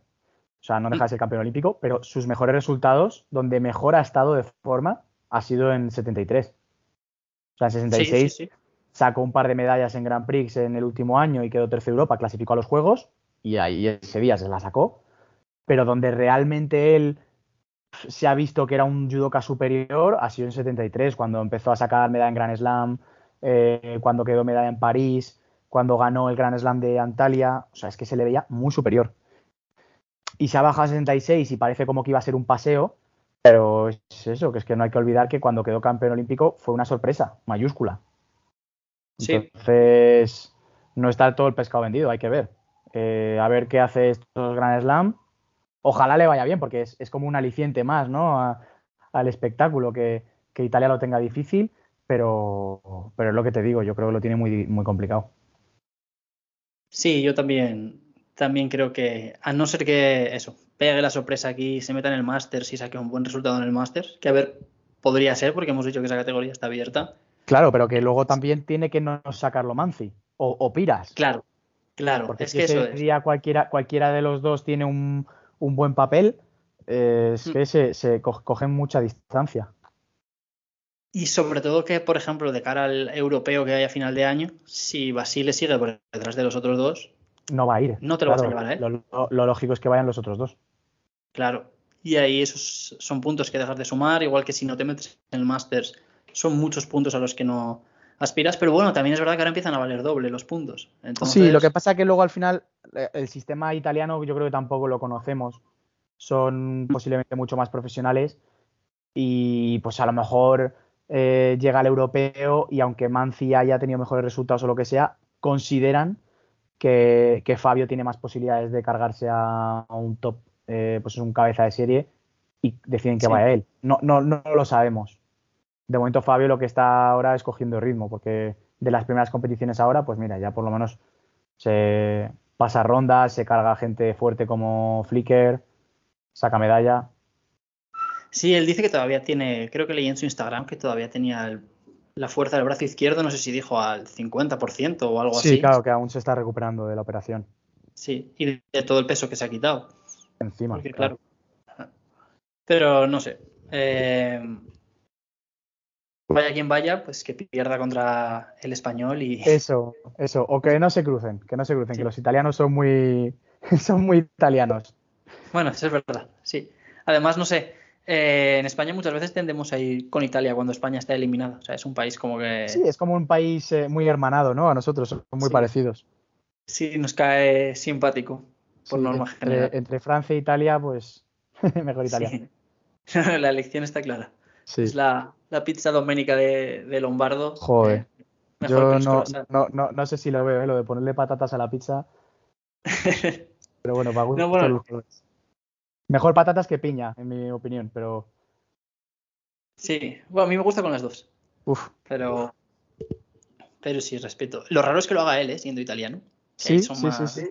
O sea, no deja de ser campeón olímpico, pero sus mejores resultados, donde mejor ha estado de forma, ha sido en 73. O sea, en 66 Sí, sí, sí. sacó un par de medallas en Grand Prix en el último año y quedó tercero Europa, clasificó a los Juegos y ahí ese día se la sacó. Pero donde realmente él se ha visto que era un judoka superior ha sido en 73, cuando empezó a sacar medalla en Grand Slam, eh, cuando quedó medalla en París, cuando ganó el Grand Slam de Antalya. O sea, es que se le veía muy superior. Y se ha bajado a 66 y parece como que iba a ser un paseo, pero es eso, que es que no hay que olvidar que cuando quedó campeón olímpico fue una sorpresa mayúscula. Sí. Entonces, no está todo el pescado vendido, hay que ver. Eh, a ver qué hace estos Grand Slam. Ojalá le vaya bien, porque es, es como un aliciente más, ¿no? A- al espectáculo, que, que Italia lo tenga difícil, pero, pero es lo que te digo, yo creo que lo tiene muy, muy complicado. Sí, yo también, también creo que, a no ser que eso, pegue la sorpresa aquí, se meta en el Masters y saque un buen resultado en el Masters, que a ver, podría ser, porque hemos dicho que esa categoría está abierta. Claro, pero que luego también tiene que no sacarlo Manzi o, o Piras. Claro, claro, Porque es si que ese eso es. cualquiera, cualquiera de los dos tiene un, un buen papel, eh, es Mm. que se, se co- cogen mucha distancia. Y sobre todo que, por ejemplo, de cara al europeo que hay a final de año, si Basile sigue por detrás de los otros dos, No va a ir. No te lo vas a llevar. Lo, lo- lo lógico es que vayan los otros dos. claro. Y ahí esos son puntos que dejas de sumar, igual que si no te metes en el Masters, son muchos puntos a los que no aspiras, pero bueno, también es verdad que ahora empiezan a valer doble los puntos. Entonces, Sí, lo que pasa es que luego al final eh, el sistema italiano yo creo que tampoco lo conocemos. Son posiblemente mucho más profesionales y pues a lo mejor eh, llega el europeo y aunque Manzi haya tenido mejores resultados o lo que sea, consideran que, que Fabio tiene más posibilidades de cargarse a, a un top, eh, pues es un cabeza de serie y deciden que Sí. vaya él. No, no, no lo sabemos. De momento Fabio lo que está ahora es cogiendo ritmo porque de las primeras competiciones ahora, pues mira, ya por lo menos se pasa rondas, se carga gente fuerte como Flickr, saca medalla. Sí, él dice que todavía tiene, creo que leí en su Instagram que todavía tenía el- la fuerza del brazo izquierdo, no sé si dijo al 50% o algo Sí, así. claro, que aún se está recuperando de la operación. Sí, y de, de todo el peso que se ha quitado. Encima. Porque, claro. Pero no sé. eh, vaya quien vaya, pues que pierda contra el español y. Eso, eso. O que no se crucen, que no se crucen, Sí. que los italianos son muy, son muy italianos. Bueno, eso es verdad, sí. Además, no sé. eh, en España muchas veces tendemos a ir con Italia cuando España está eliminada. O sea, es un país como que Sí, es como un país eh, muy hermanado, ¿no? A nosotros son muy Sí. parecidos. sí nos cae simpático, por Sí, norma general. entre, entre Francia e Italia, pues mejor Italia. Sí. La elección está clara. Sí. Es la, la pizza doménica de, de Lombardo. Joder. mejor Yo no, no, no, no sé si lo veo, ¿eh? lo de ponerle patatas a la pizza, pero bueno, para gusto bueno. Mejor patatas que piña, en mi opinión, pero Sí, bueno, a mí me gusta con las dos, pero, pero sí, respeto. Lo raro es que lo haga él, ¿eh? siendo italiano. sí, sí, sí.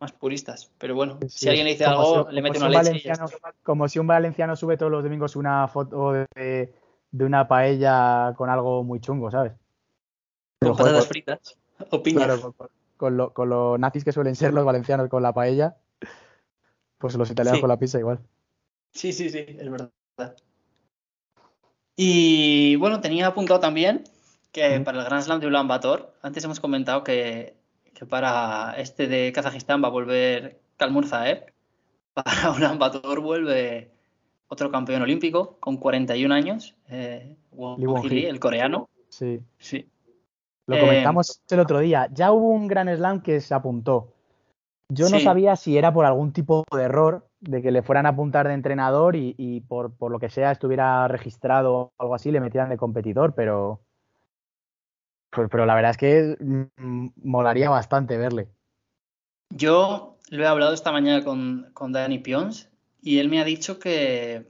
Más puristas. Pero bueno, Sí, si alguien le dice algo, si- le mete una si leche y ya. Como si un valenciano sube todos los domingos una foto de, de una paella con algo muy chungo, ¿sabes? Pero, Con joder, patatas fritas o piña. Claro, con, con- con lo- con los nazis que suelen ser los valencianos con la paella, pues los italianos Sí. con la pizza igual. Sí, sí, sí, es verdad. Y bueno, tenía apuntado también que para el Grand Slam de Ulan Bator, antes hemos comentado que, que para este de Kazajistán va a volver Kalmurzaev. Para Ulan Bator vuelve otro campeón olímpico con 41 años, eh, Won Lee Won-hee. Hee, el coreano. Sí. Sí. Lo Eh, comentamos el otro día. Ya hubo un Grand Slam que se apuntó. Yo no sabía si era por algún tipo de error, de que le fueran a apuntar de entrenador y, y por, por lo que sea estuviera registrado o algo así, le metieran de competidor, pero. Pues, pero la verdad es que mm, molaría bastante verle. Yo lo he hablado esta mañana con, con Danny Pions y él me ha dicho que,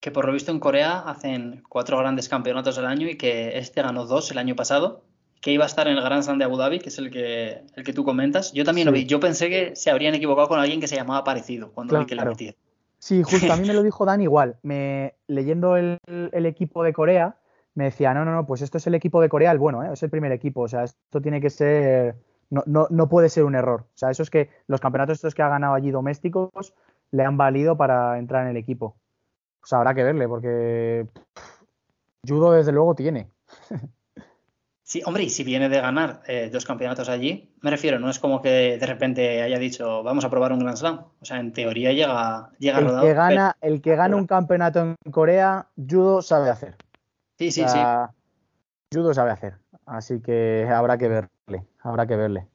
que por lo visto en Corea hacen cuatro grandes campeonatos al año y que este ganó dos el año pasado, que iba a estar en el Grand Slam de Abu Dhabi, que es el que, el que tú comentas. Yo también lo vi. Yo pensé que se habrían equivocado con alguien que se llamaba parecido cuando vi que le Claro. Sí, justo a mí me lo dijo Dan igual. Me, leyendo el, el equipo de Corea, me decía, no, no, no, pues esto es el equipo de Corea, el bueno, ¿eh? es el primer equipo. O sea, esto tiene que ser. No, no, no puede ser un error. O sea, eso es que los campeonatos estos que ha ganado allí domésticos le han valido para entrar en el equipo. Pues habrá que verle, porque pff, judo desde luego tiene. Sí, hombre, y si viene de ganar eh, dos campeonatos allí, me refiero, no es como que de repente haya dicho, vamos a probar un Grand Slam. O sea, en teoría llega, llega El rodado. que pero- gana, el que gana un campeonato en Corea, judo sabe hacer. Sí, sí, O sí. Judo sabe hacer. Así que habrá que verle, habrá que verle.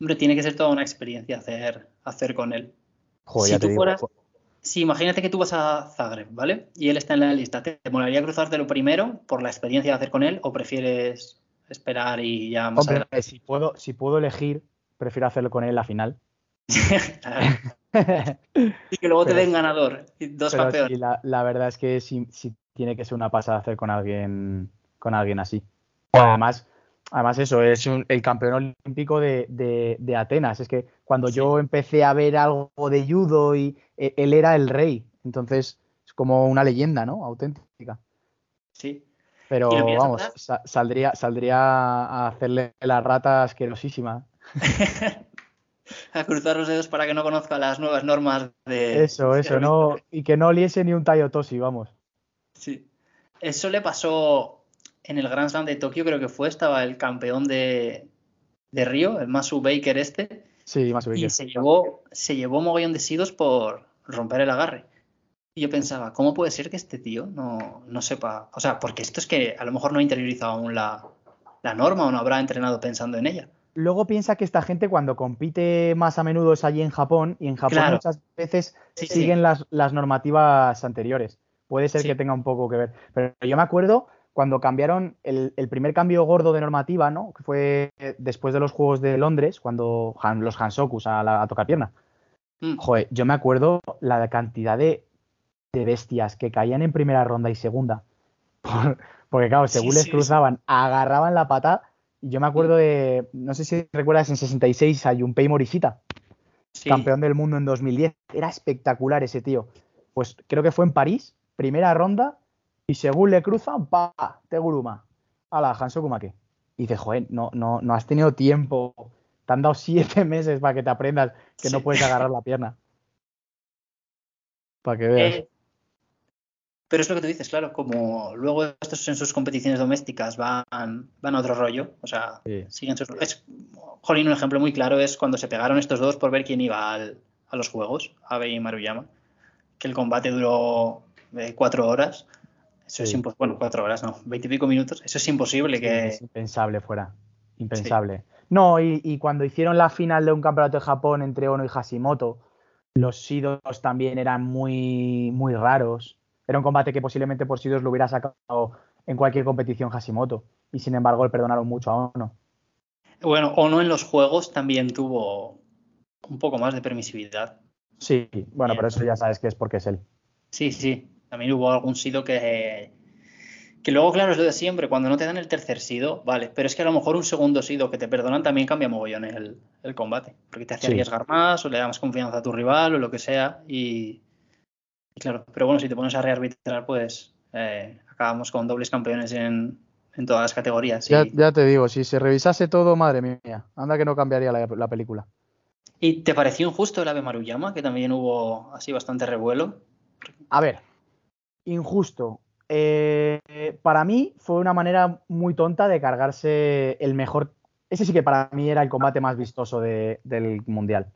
Hombre, tiene que ser toda una experiencia hacer, hacer con él. Joder, Si ya te tú digo. fueras- Sí, imagínate que tú vas a Zagreb, ¿vale? Y él está en la lista. ¿Te te molaría cruzártelo primero por la experiencia de hacer con él o prefieres esperar y ya más Hombre, si puedo, si puedo elegir, prefiero hacerlo con él en la final. y que luego te den ganador. Y dos campeones. la, verdad es que sí, tiene que ser una pasada hacer con alguien, con alguien así. Además, además eso, es el campeón olímpico de, Atenas. Es que cuando yo empecé a ver algo de judo y e, él era el rey. Entonces, es como una leyenda, ¿no? Auténtica. Sí. Pero vamos, saldría, saldría a hacerle la rata asquerosísima. a cruzar los dedos para que no conozca las nuevas normas de. Eso, eso, no. Y que no oliese ni un Tayotoshi, vamos. Sí. Eso le pasó en el Grand Slam de Tokio, creo que fue, estaba el campeón de, de Río, el Masu Baker este. Sí, Masu Baker. Y se llevó, se llevó mogollón de sidos por romper el agarre. Y yo pensaba, ¿cómo puede ser que este tío no, no sepa? O sea, porque esto es que a lo mejor no ha interiorizado aún la, la norma o no habrá entrenado pensando en ella. Luego piensa que esta gente cuando compite más a menudo es allí en Japón y en Japón muchas veces siguen Las, normativas anteriores. Puede ser que tenga un poco que ver. Pero yo me acuerdo cuando cambiaron el, primer cambio gordo de normativa, ¿no? Que fue después de los Juegos de Londres, cuando los Hansokus a, la, a tocar pierna. Mm. Joder, yo me acuerdo la cantidad de, bestias que caían en primera ronda y segunda. porque claro, según les cruzaban, agarraban la pata y yo me acuerdo de, no sé si recuerdas, en 66 a Junpei Morishita, campeón del mundo en 2010. Era espectacular ese tío. Pues creo que fue en París, primera ronda, y según le cruzan, pa, Teguruma. A la Hanso Kumake. Y dices, joder, no, no, no has tenido tiempo. Te han dado siete meses para que te aprendas que no puedes agarrar la pierna. Para que veas. Eh, pero es lo que tú dices, claro, como luego estos en sus competiciones domésticas van, van a otro rollo, o sea, siguen sus... Es, Jolín, un ejemplo muy claro es cuando se pegaron estos dos por ver quién iba a los juegos, Abe y Maruyama, que el combate duró eh, cuatro horas. Eso es imposible, bueno, cuatro horas, no, veintipico minutos, eso es imposible que... Es impensable fuera, impensable. No, y, y, cuando hicieron la final de un campeonato de Japón entre Ono y Hashimoto, los sidos también eran muy, muy raros era un combate que posiblemente por Sidos lo hubiera sacado en cualquier competición Hashimoto. Y sin embargo le perdonaron mucho a Ono. Bueno, Ono en los juegos también tuvo un poco más de permisividad. Sí, bueno, pero eso ya sabes que es porque es él. Sí, sí. También hubo algún sido que. Que luego, claro, es lo de siempre. Cuando no te dan el tercer sido, vale. Pero es que a lo mejor un segundo sido que te perdonan también cambia mogollón el, el combate. Porque te hace arriesgar más o le da más confianza a tu rival o lo que sea. Y, Claro, pero bueno, si te pones a rearbitrar, pues eh, acabamos con dobles campeones en, todas las categorías. Ya, te digo, si se revisase todo, madre mía, anda que no cambiaría la, película. ¿Y te pareció injusto el Ave Maruyama, que también hubo así bastante revuelo? A ver, injusto. Eh, para mí fue una manera muy tonta de cargarse el mejor. Ese sí que para mí era el combate más vistoso del mundial.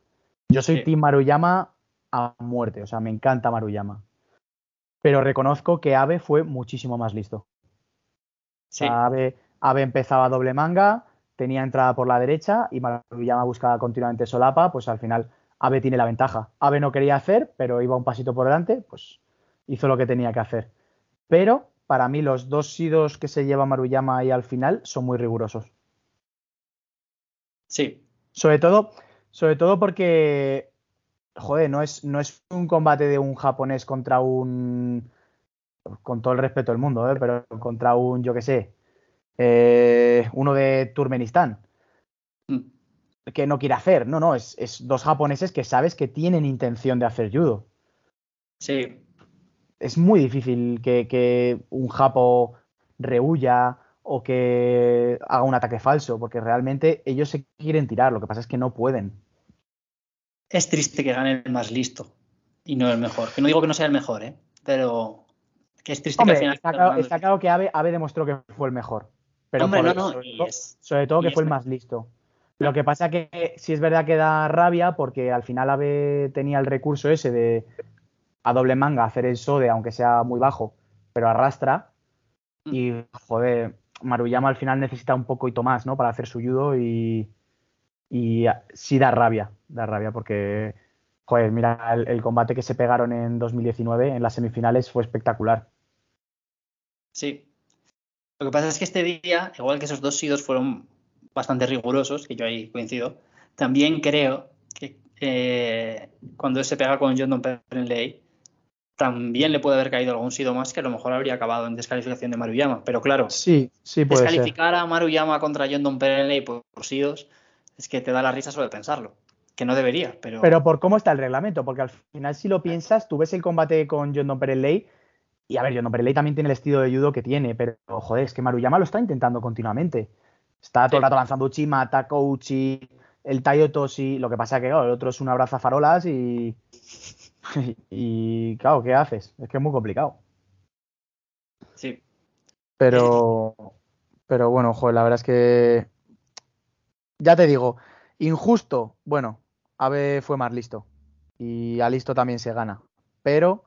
Yo soy Team Maruyama a muerte. O sea, me encanta Maruyama. Pero reconozco que Abe fue muchísimo más listo. Sí. Abe, empezaba doble manga, tenía entrada por la derecha y Maruyama buscaba continuamente solapa, pues al final Abe tiene la ventaja. Abe no quería hacer, pero iba un pasito por delante, pues hizo lo que tenía que hacer. Pero para mí los dos sidos que se lleva Maruyama ahí al final son muy rigurosos. Sí. Sobre todo, sobre todo porque joder, no es, no es un combate de un japonés contra un. Con todo el respeto del mundo, ¿eh? pero contra un, yo qué sé, eh, uno de Turmenistán. Mm. Que no quiere hacer. No, no, es, dos japoneses que sabes que tienen intención de hacer judo. Sí. Es muy difícil que, un japo rehuya o que haga un ataque falso, porque realmente ellos se quieren tirar, lo que pasa es que no pueden es triste que gane el más listo y no el mejor. Que no digo que no sea el mejor, ¿eh? pero que es triste que al final. Está claro, que Ave, demostró que fue el mejor. Pero sobre, todo, que fue el más listo. Lo que pasa que sí es verdad que da rabia porque al final Ave tenía el recurso ese de a doble manga hacer el sode, aunque sea muy bajo, pero arrastra. Mm. Y joder, Maruyama al final necesita un poquito más, ¿no? Para hacer su judo y, y sí da rabia, da rabia porque, joder, mira, el, combate que se pegaron en 2019 en las semifinales fue espectacular. Sí. Lo que pasa es que este día, igual que esos dos sidos fueron bastante rigurosos, que yo ahí coincido, también creo que eh, cuando se pega con John Don Penley, también le puede haber caído algún sido más que a lo mejor habría acabado en descalificación de Maruyama. Pero claro, sí, sí puede descalificar a Maruyama contra John Don por, por sidos es que te da la risa solo de pensarlo. Que no debería, pero. Pero por cómo está el reglamento, porque al final, si lo piensas, tú ves el combate con John Don Pereley. Y a ver, John Don Pereley también tiene el estilo de judo que tiene, pero joder, es que Maruyama lo está intentando continuamente. Está todo el rato lanzando Uchi, mata, Uchi, el Tayo Toshi. Lo que pasa es que, el otro es un abrazo a farolas y. y, claro, ¿qué haces? Es que es muy complicado. Sí. Pero. Pero bueno, joder, la verdad es que. Ya te digo, Injusto, bueno, Abe fue más listo. Y a listo también se gana. Pero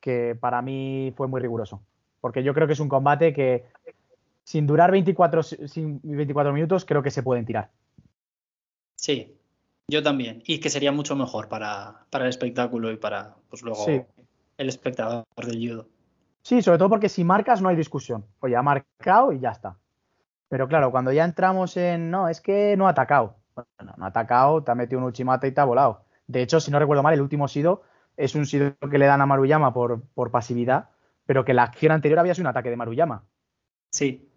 que para mí fue muy riguroso. Porque yo creo que es un combate que sin durar 24, sin 24 minutos creo que se pueden tirar. Sí, yo también. Y que sería mucho mejor para, para el espectáculo y para pues luego el espectador del judo. Sí, sobre todo porque si marcas no hay discusión. Oye, ha marcado y ya está. Pero claro, cuando ya entramos en no, es que no ha atacado no, ha atacado, te ha metido un Uchimata y te ha volado. De hecho, si no recuerdo mal, el último Sido es un Sido que le dan a Maruyama por, por pasividad, pero que la acción anterior había sido un ataque de Maruyama. Sí.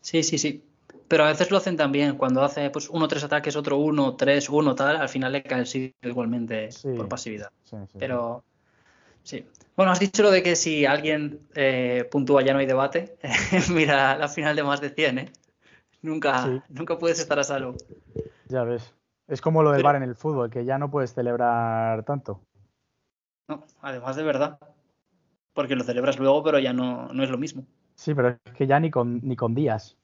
Sí, sí, sí. Pero a veces lo hacen también. Cuando hace pues, uno, tres ataques, otro uno, tres, uno, tal, al final le cae el Sido igualmente por pasividad. pero. Sí. Bueno, has dicho lo de que si alguien eh, puntúa ya no hay debate. Mira la final de más de 100, ¿eh? Nunca, nunca puedes estar a salvo. Ya ves. Es como lo del bar en el fútbol, que ya no puedes celebrar tanto. No, además de verdad. Porque lo celebras luego, pero ya no, no es lo mismo. Sí, pero es que ya ni con, ni con días.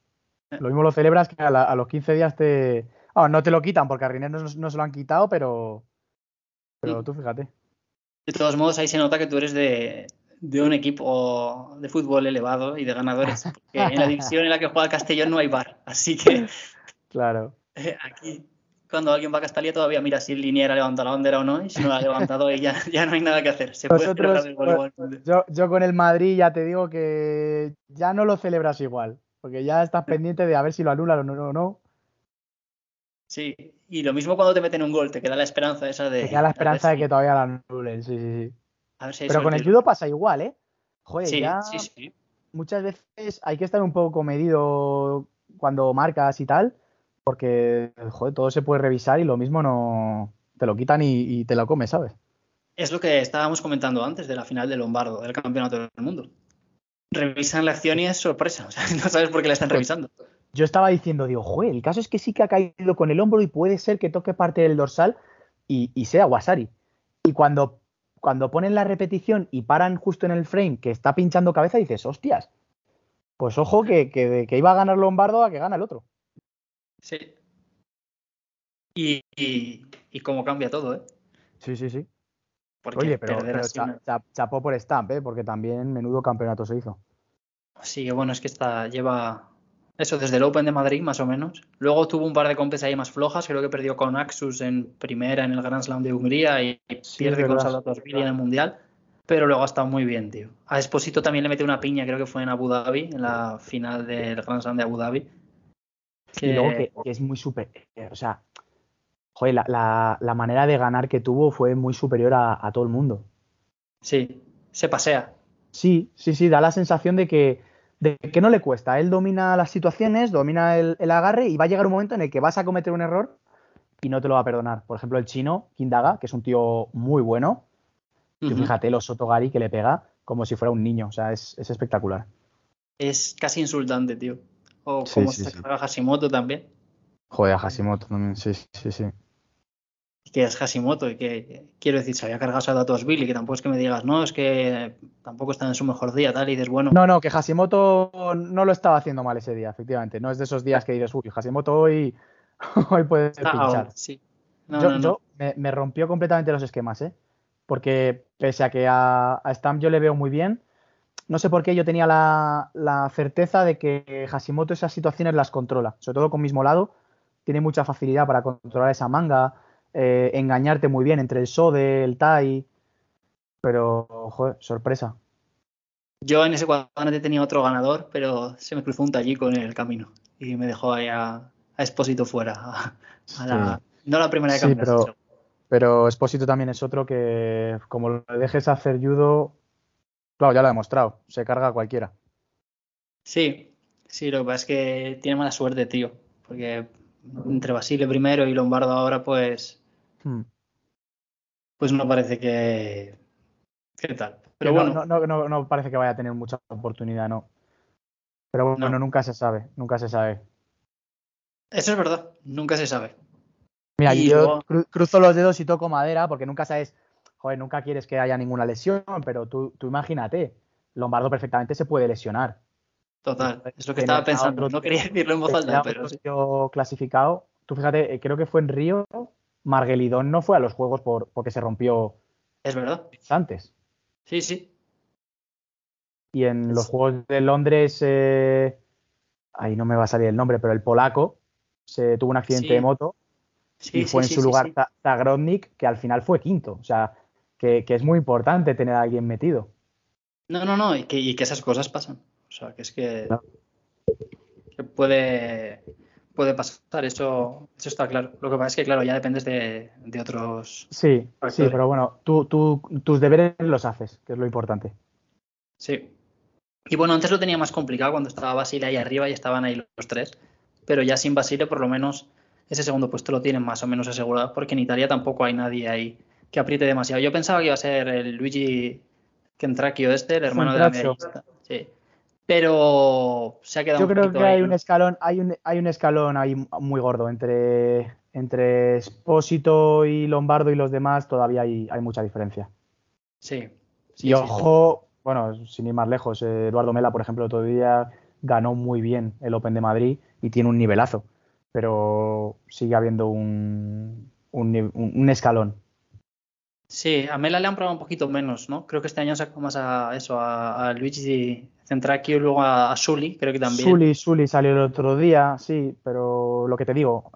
Lo mismo lo celebras que a, los 15 días te. Ah, no te lo quitan porque a Riner no, se lo han quitado, pero. Pero tú fíjate. De todos modos, ahí se nota que tú eres de, de un equipo de fútbol elevado y de ganadores. Porque en la división en la que juega el Castellón no hay bar. Así que. Claro. Eh, aquí, cuando alguien va a Castalia, todavía mira si Liniera levanta la bandera o no. Y si no la ha levantado, ya, ya no hay nada que hacer. Se puede pues, yo, yo con el Madrid ya te digo que ya no lo celebras igual. Porque ya estás pendiente de a ver si lo anulan o no. Sí, y lo mismo cuando te meten un gol, te queda la esperanza esa de. Te queda la esperanza de que todavía lo anulen, sí, sí, sí. Pero con el judo pasa igual, ¿eh? Joder, ya muchas veces hay que estar un poco medido cuando marcas y tal, porque, joder, todo se puede revisar y lo mismo no te lo quitan y, te lo comes, ¿sabes? Es lo que estábamos comentando antes de la final de Lombardo, del Campeonato del Mundo. Revisan la acción y es sorpresa, o sea, no sabes por qué la están pues revisando. Yo estaba diciendo, digo, joder, el caso es que sí que ha caído con el hombro y puede ser que toque parte del dorsal y, y sea Wasari. Y cuando cuando ponen la repetición y paran justo en el frame que está pinchando cabeza, dices, hostias, pues ojo que, que, iba a ganar Lombardo a que gana el otro. Sí. Y, y, cómo cambia todo, ¿eh? Sí, sí, sí. Oye, pero, chapó por Stamp, ¿eh? Porque también menudo campeonato se hizo. Sí, bueno, es que está, lleva eso desde el Open de Madrid, más o menos. Luego tuvo un par de compes ahí más flojas. Creo que perdió con Axus en primera en el Grand Slam de Hungría y pierde con Salvatore en el Mundial. Pero luego ha estado muy bien, tío. A Esposito también le metió una piña, creo que fue en Abu Dhabi, en la final del Grand Slam de Abu Dhabi. Y luego que, es muy súper. O sea, joder, la, manera de ganar que tuvo fue muy superior a, a todo el mundo. Sí, se pasea. Sí, sí, sí, da la sensación de que de que no le cuesta. Él domina las situaciones, domina el, agarre y va a llegar un momento en el que vas a cometer un error y no te lo va a perdonar. Por ejemplo, el chino, Kindaga, que es un tío muy bueno. y fíjate, los Sotogari que le pega como si fuera un niño. O sea, es, espectacular. Es casi insultante, tío. O como se sí. Hashimoto también. Joder, a Hashimoto también, sí, sí, sí que es Hashimoto y que quiero decir, se había cargado a datos Billy, que tampoco es que me digas, no, es que tampoco está en su mejor día, tal, y dices, bueno. No, no, que Hashimoto no lo estaba haciendo mal ese día, efectivamente. No es de esos días que dices, uy, Hashimoto hoy, hoy puede pinchar. sí. yo, me, rompió completamente los esquemas, ¿eh? Porque pese a que a, a Stamp yo le veo muy bien, no sé por qué yo tenía la, la certeza de que Hashimoto esas situaciones las controla, sobre todo con mismo lado, tiene mucha facilidad para controlar esa manga eh, engañarte muy bien entre el Sode, el Tai. Pero, joder, sorpresa. Yo en ese cuadrante tenía otro ganador, pero se me cruzó un tallico en el camino y me dejó ahí a, a Espósito fuera. A, a la, no la primera de Sí, pero, pero- pero Espósito también es otro que, como lo dejes hacer judo, claro, ya lo ha demostrado, se carga a cualquiera. Sí, sí, lo que pasa es que tiene mala suerte, tío. Porque entre Basile primero y Lombardo ahora, pues. Pues no parece que. ¿Qué tal? Pero no- bueno, no, no, no, no parece que vaya a tener mucha oportunidad, no. Pero bueno, No. nunca se sabe, nunca se sabe. eso es verdad, nunca se sabe. Mira, Y yo luego- cru- cruzo los dedos y toco madera porque nunca sabes, joder, nunca quieres que haya ninguna lesión, pero tú, tú imagínate, Lombardo perfectamente se puede lesionar. Total, es lo que estaba pensando. otro No quería decirlo en voz alta, pero sí. clasificado, tú fíjate, eh, creo que fue en Río, Margelidón no fue a los juegos por, porque se rompió Es verdad. antes. Sí, sí. Y en los Juegos de Londres, eh, ahí no me va a salir el nombre, pero el polaco se tuvo un accidente Sí. de moto Sí, y fue en su lugar Zagrodnik, que al final fue quinto. O sea, que, que es muy importante tener a alguien metido. No, no, no, y que, y que esas cosas pasan. O sea, que es que, que puede, puede pasar, eso, eso está claro. Lo que pasa es que, claro, ya dependes de, de otros. Sí, sí, pero bueno, tú, tú, tus deberes los haces, que es lo importante. Sí. Y bueno, antes lo tenía más complicado cuando estaba Basile ahí arriba y estaban ahí los tres. Pero ya sin Basile, por lo menos, ese segundo puesto lo tienen más o menos asegurado, porque en Italia tampoco hay nadie ahí que apriete demasiado. Yo pensaba que iba a ser el Luigi Kentracchio este, el hermano de la medallista. Sí. Pero se ha quedado Yo un creo que hay ahí, un ¿no? escalón, hay un, hay un escalón ahí muy gordo entre, entre Espósito y Lombardo y los demás, todavía hay, hay mucha diferencia. Sí. Y sí. ojo, bueno, sin ir más lejos, eh, Eduardo Mela, por ejemplo, día ganó muy bien el Open de Madrid y tiene un nivelazo, pero sigue habiendo un, un, ni- un- un escalón. Sí, a Mela le han probado un poquito menos, ¿no? Creo que este año sacó más a eso, a, a Luigi Centracchio y luego a, a Sully, creo que también. Sully, Sully salió el otro día, sí, pero lo que te digo,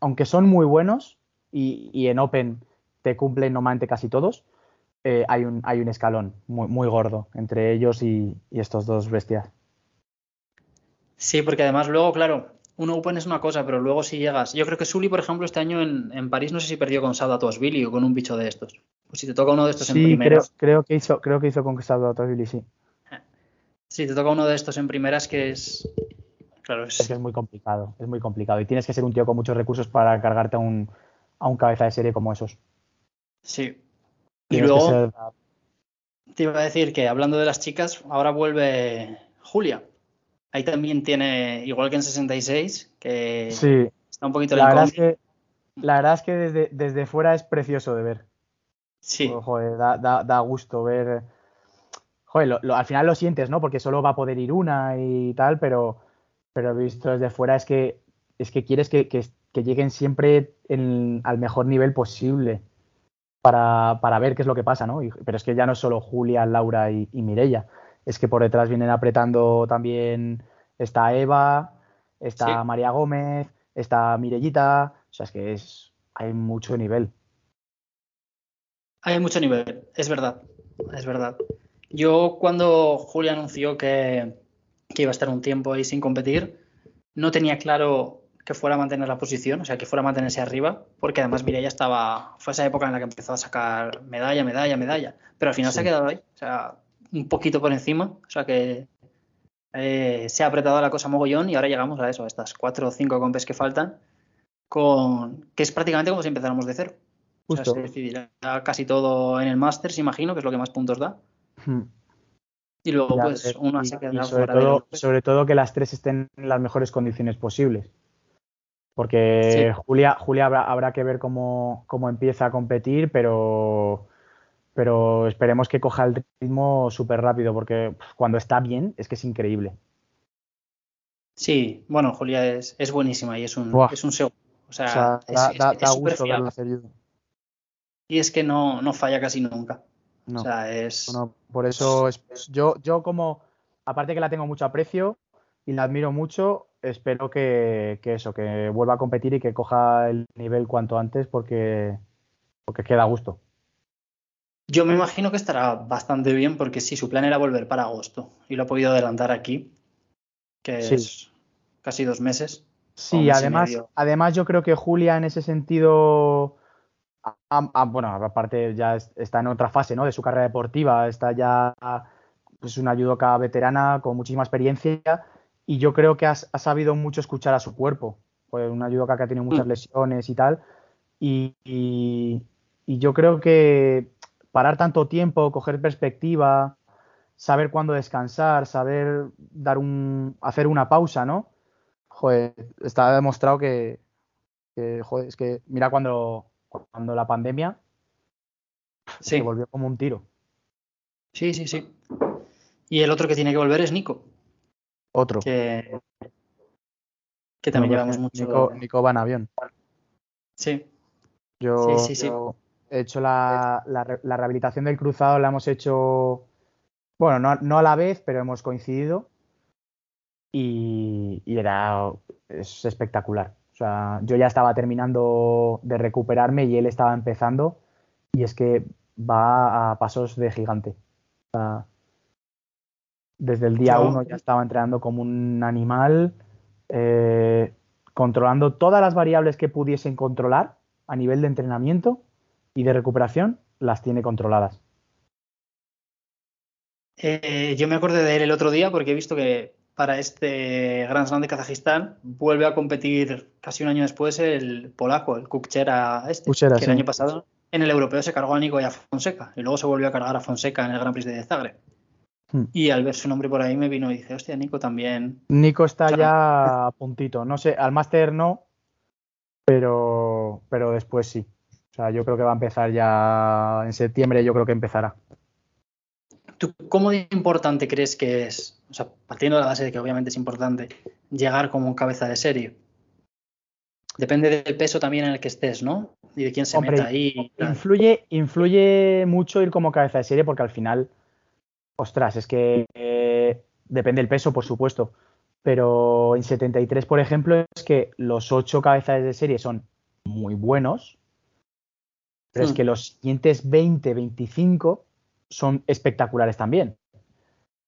aunque son muy buenos y, y en Open te cumplen normalmente casi todos, eh, hay, un, hay un escalón muy, muy gordo entre ellos y, y estos dos bestias. Sí, porque además luego, claro, un Open es una cosa, pero luego si llegas. Yo creo que Sully, por ejemplo, este año en, en París no sé si perdió con Sauda Billy o con un bicho de estos. Pues si te toca uno de estos en Sí, creo, creo que hizo, creo que hizo conquistado a Billy, sí. Si te toca uno de estos en primeras, que es. Claro, Es es. que es muy complicado, es muy complicado. Y tienes que ser un tío con muchos recursos para cargarte a un, a un cabeza de serie como esos. Sí. Y Tienes luego ser- te iba a decir que hablando de las chicas, ahora vuelve Julia. Ahí también tiene, igual que en 66, que Sí, está un poquito la la verdad es que, la verdad es que desde, desde fuera es precioso de ver. Sí, Joder, da, da- da gusto ver. Joder, lo- lo- al final lo sientes, ¿no? Porque solo va a poder ir una y tal, pero, pero visto desde fuera es que, es que quieres que, que- que lleguen siempre en- al mejor nivel posible para, para ver qué es lo que pasa, ¿no? Y- pero es que ya no es solo Julia, Laura y, y Mireia, es que por detrás vienen apretando también está Eva, está Sí. María Gómez, está Mirellita, o sea, es que es, hay mucho nivel. hay mucho nivel, es verdad, es verdad. Yo cuando Julia anunció que, que iba a estar un tiempo ahí sin competir, no tenía claro que fuera a mantener la posición, o sea, que fuera a mantenerse arriba, porque además Mireia estaba, fue esa época en la que empezó a sacar medalla, medalla, medalla, pero al final se ha quedado ahí, o sea, un poquito por encima, o sea que eh, se ha apretado la cosa mogollón y ahora llegamos a eso, a estas cuatro o cinco compes que faltan, con que es prácticamente como si empezáramos de cero. O sea, Justo. se decidirá casi todo en el Masters, imagino, que es lo que más puntos da. Hmm. Y luego, Ya, pues, y- se y quedará sobre fuera de todo, los- sobre todo que las tres estén en las mejores condiciones posibles. Porque Julia, Julia habrá, habrá que ver cómo, cómo empieza a competir, pero, pero esperemos que coja el ritmo súper rápido, porque cuando está bien es que es increíble. Sí, bueno, Julia es, es buenísima y es un, es un segundo. O sea, O sea, es, da, da- es da súper gusto verla. Y es que no, no falla casi nunca. No, O sea, es. no, por eso es- yo, yo como, aparte que la tengo mucho aprecio y la admiro mucho, espero que, que eso, que vuelva a competir y que coja el nivel cuanto antes porque, porque queda a gusto. Yo me imagino que estará bastante bien porque sí, su plan era volver para agosto y lo ha podido adelantar aquí, que es casi dos meses. Sí, además, además yo creo que Julia en ese sentido, bueno, aparte ya está en otra fase ¿no? de su carrera deportiva, está ya pues una judoka veterana con muchísima experiencia y yo creo que ha, sabido mucho escuchar a su cuerpo. Pues una judoka que ha tenido muchas mm. lesiones y tal. y, yo creo que parar tanto tiempo, coger perspectiva, saber cuándo descansar, saber dar un, hacer una pausa, ¿no? Joder, está demostrado que, joder, es que mira cuando, cuando la pandemia se volvió como un tiro. Sí, sí, sí. Y el otro que tiene que volver es Nico. Otro. Que, que también llevamos mucho. Nico, va en avión. Sí. Yo, sí, sí, sí he hecho la, rehabilitación del cruzado, la hemos hecho, bueno, no, a la vez, pero hemos coincidido y, era es espectacular. O sea, yo ya estaba terminando de recuperarme y él estaba empezando y es que va a pasos de gigante. desde el día uno ya estaba entrenando como un animal, eh, controlando todas las variables que pudiesen controlar a nivel de entrenamiento y de recuperación las tiene controladas. Eh, yo me acordé de él el otro día porque he visto que para este Grand Slam de Kazajistán vuelve a competir casi un año después el polaco, el Kukchera este, que el año pasado en el europeo se cargó a Nico y a Fonseca y luego se volvió a cargar a Fonseca en el Grand Prix de Zagreb. Hmm. Y al ver su nombre por ahí me vino y dice, hostia, Nico también. Nico está ya a puntito. No sé, al máster no, pero, pero después sí. O sea, yo creo que va a empezar ya en septiembre, yo creo que empezará. ¿Tú cómo de importante crees que es, o sea, partiendo de la base de que obviamente es importante, llegar como cabeza de serie? Depende del peso también en el que estés, ¿no? Y de quién se meta ahí. Influye, influye mucho ir como cabeza de serie porque al final, ostras, es que eh, depende del peso, por supuesto. Pero en 73, por ejemplo, es que los ocho cabezas de serie son muy buenos, pero es hmm. que los siguientes 20, 25 son espectaculares también.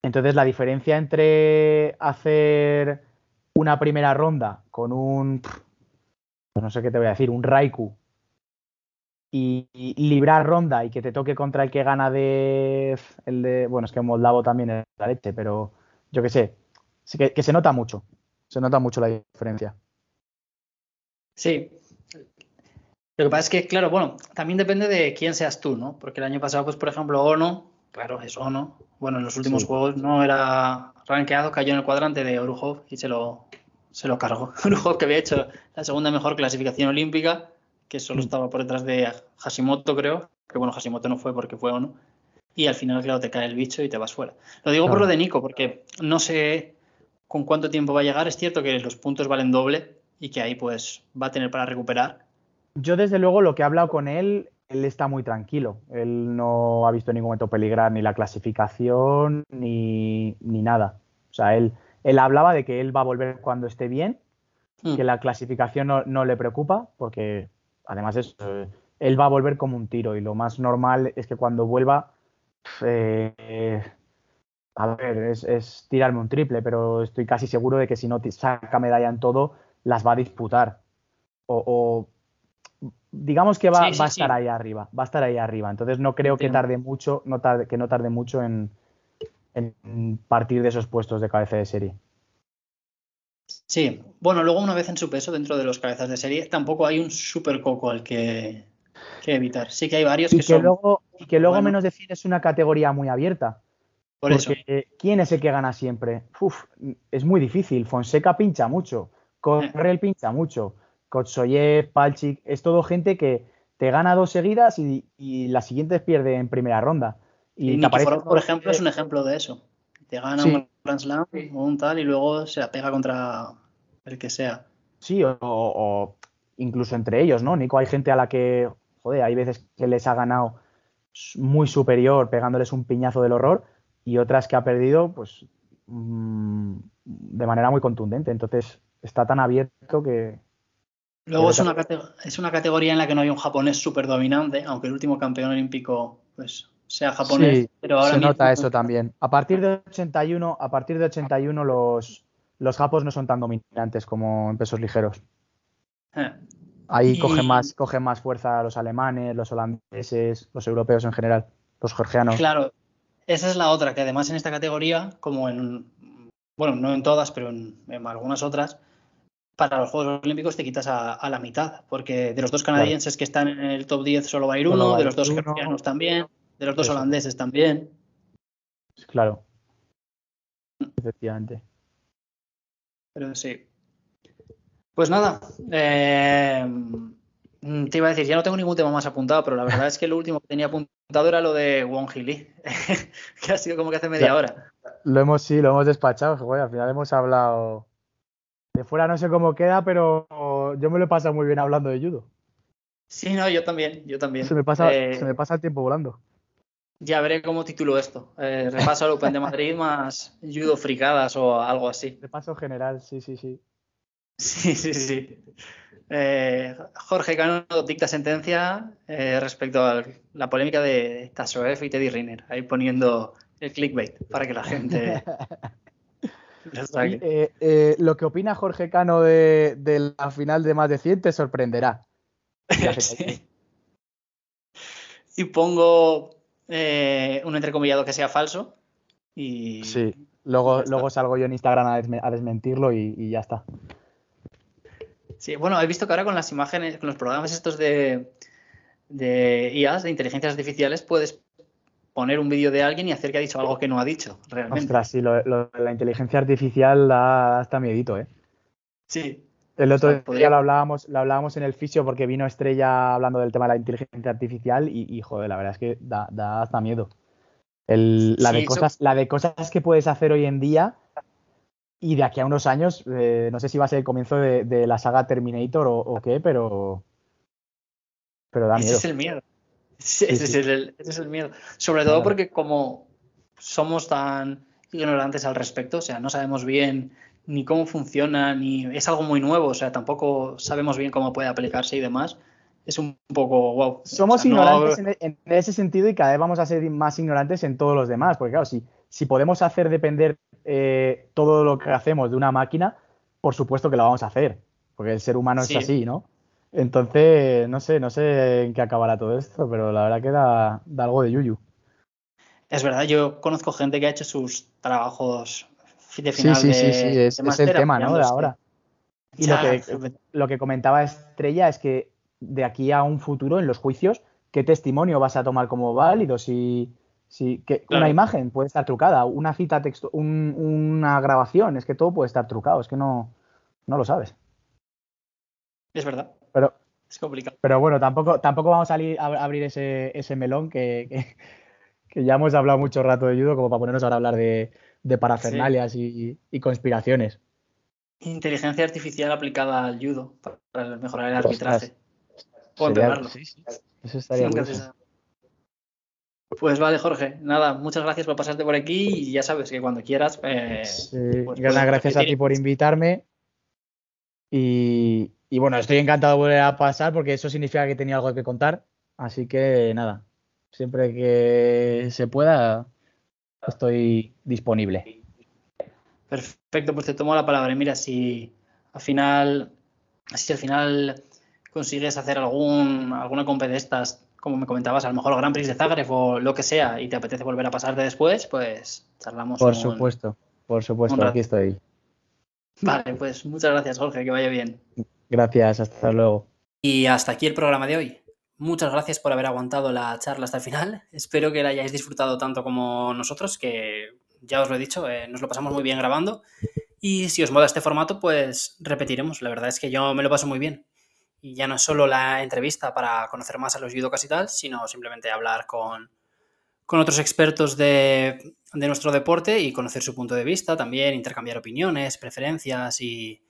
Entonces, la diferencia entre hacer una primera ronda con un, pues no sé qué te voy a decir, un Raikou y, librar ronda y que te toque contra el que gana de el de, bueno, es que Moldavo también es la leche, pero yo qué sé, que, que se nota mucho, se nota mucho la diferencia. Sí, lo que pasa es que, claro, bueno, también depende de quién seas tú, ¿no? Porque el año pasado, pues, por ejemplo, Ono, claro, es Ono. Bueno, en los últimos juegos no era rankeado, cayó en el cuadrante de Oruhov y se lo, se lo cargó. Oruhov que había hecho la segunda mejor clasificación olímpica, que solo mm. estaba por detrás de Hashimoto, creo. Que bueno, Hashimoto no fue porque fue Ono. Y al final, claro, te cae el bicho y te vas fuera. Lo digo por lo de Nico, porque no sé con cuánto tiempo va a llegar. Es cierto que los puntos valen doble y que ahí pues va a tener para recuperar yo desde luego lo que he hablado con él, él está muy tranquilo. Él no ha visto en ningún momento peligrar ni la clasificación ni, nada. O sea, él, él hablaba de que él va a volver cuando esté bien, mm. que la clasificación no, le preocupa, porque además es, él va a volver como un tiro y lo más normal es que cuando vuelva, eh, a ver, es, tirarme un triple, pero estoy casi seguro de que si no saca medalla en todo, las va a disputar. o digamos que va, a estar ahí arriba, va a estar ahí arriba. Entonces no creo que tarde mucho, no tarde, que no tarde mucho en, partir de esos puestos de cabeza de serie. Sí, bueno, luego una vez en su peso dentro de los cabezas de serie, tampoco hay un super coco al que, evitar. Sí que hay varios y que, son. Luego, y que luego menos decir es una categoría muy abierta. Por porque, eso. ¿quién es el que gana siempre? Uf, es muy difícil. Fonseca pincha mucho. Correl pincha mucho. Kotsoyev, Palchik, es todo gente que te gana dos seguidas y, las siguientes pierde en primera ronda. Y, y por ejemplo, es un ejemplo de eso. Te gana un Grand Slam o un tal y luego se la pega contra el que sea. Sí, o, incluso entre ellos, ¿no? Nico, hay gente a la que, joder, hay veces que les ha ganado muy superior pegándoles un piñazo del horror y otras que ha perdido, pues, mm, de manera muy contundente. Entonces, está tan abierto que, Luego es una, es una categoría en la que no hay un japonés súper dominante, aunque el último campeón olímpico pues, sea japonés, pero ahora se nota eso también. A partir de 81, a partir de 81 los, los japos no son tan dominantes como en pesos ligeros. Eh. Ahí cogen, más, cogen más fuerza los alemanes, los holandeses, los europeos en general, los georgianos. Claro, esa es la otra, que además en esta categoría, como en, bueno, no en todas, pero en, algunas otras, para los Juegos Olímpicos te quitas a, la mitad, porque de los dos canadienses que están en el top 10 solo va a ir uno, de los dos georgianos también, de los dos holandeses también. Claro. Efectivamente. Pero sí. Pues nada, eh, te iba a decir, ya no tengo ningún tema más apuntado, pero la verdad es que lo último que tenía apuntado era lo de Wong Hili, que ha sido como que hace media hora. Lo hemos, sí, lo hemos despachado, al final hemos hablado. De fuera no sé cómo queda, pero yo me lo he pasado muy bien hablando de judo. Sí, no, yo también, yo también. Se me pasa, eh, se me pasa el tiempo volando. Ya veré cómo titulo esto. Eh, repaso al Open de Madrid más judo fricadas o algo así. Repaso general, sí, sí, sí. Sí, sí, sí. Eh, Jorge Cano dicta sentencia eh, respecto a la polémica de Tasoef y Teddy Riner, ahí poniendo el clickbait para que la gente lo que opina Jorge Cano de, la final de más de 100 te sorprenderá. Y pongo eh, un entrecomillado que sea falso. Y sí, luego, luego salgo yo en Instagram a, desmentirlo y, ya está. Sí, bueno, he visto que ahora con las imágenes, con los programas estos de, de IAS, de inteligencias artificiales, puedes poner un vídeo de alguien y hacer que ha dicho algo que no ha dicho, realmente. Ostras, sí, la inteligencia artificial da hasta miedito, ¿eh? Sí, el otro día lo hablábamos, lo hablábamos en el fisio porque vino Estrella hablando del tema de la inteligencia artificial y, joder, la verdad es que da, hasta miedo. la, de cosas, la de cosas que puedes hacer hoy en día y de aquí a unos años, eh, no sé si va a ser el comienzo de, la saga Terminator o, qué, pero, pero da miedo. Ese es el miedo. Ese, Es el, miedo. Sobre todo porque como somos tan ignorantes al respecto, o sea, no sabemos bien ni cómo funciona, ni es algo muy nuevo, o sea, tampoco sabemos bien cómo puede aplicarse y demás. Es un poco wow. Somos ignorantes e, en, ese sentido y cada vez vamos a ser más ignorantes en todos los demás, porque claro, si, si podemos hacer depender eh, todo lo que hacemos de una máquina, por supuesto que lo vamos a hacer, porque el ser humano es así, ¿no? Entonces, no sé, no sé en qué acabará todo esto, pero la verdad que da, da algo de yuyu. Es verdad, yo conozco gente que ha hecho sus trabajos Sí, sí, sí, sí, es, el tema, ¿no? De ahora. Y lo, que, lo que comentaba Estrella es que de aquí a un futuro, en los juicios, ¿qué testimonio vas a tomar como válido? Si, si que una imagen puede estar trucada, una cita texto, una grabación, es que todo puede estar trucado, es que no, no lo sabes. Es verdad. Pero, es complicado. Pero bueno, tampoco, tampoco vamos a, abrir ese, ese melón que, que, ya hemos hablado mucho rato de judo como para ponernos ahora a hablar de, de parafernalias y, conspiraciones. Inteligencia artificial aplicada al judo para mejorar el arbitraje. Eso estaría Pues vale, Jorge. Nada, muchas gracias por pasarte por aquí y ya sabes que cuando quieras. Eh, pues gracias a ti por invitarme. Y, y, bueno, estoy encantado de volver a pasar porque eso significa que tenía algo que contar. Así que nada, siempre que se pueda, estoy disponible. Perfecto, pues te tomo la palabra. Mira, si al final, si al final consigues hacer algún, alguna compe de estas, como me comentabas, a lo mejor el Grand Prix de Zagreb o lo que sea, y te apetece volver a pasarte después, pues charlamos. Por supuesto, por supuesto, aquí estoy. Vale, pues muchas gracias, Jorge, que vaya bien. Gracias, hasta luego. Y hasta aquí el programa de hoy. Muchas gracias por haber aguantado la charla hasta el final. Espero que la hayáis disfrutado tanto como nosotros, que ya os lo he dicho, eh, nos lo pasamos muy bien grabando. Y si os mola este formato, pues repetiremos. La verdad es que yo me lo paso muy bien. Y ya no es solo la entrevista para conocer más a los judokas y tal, sino simplemente hablar con, otros expertos de, nuestro deporte y conocer su punto de vista, también intercambiar opiniones, preferencias y,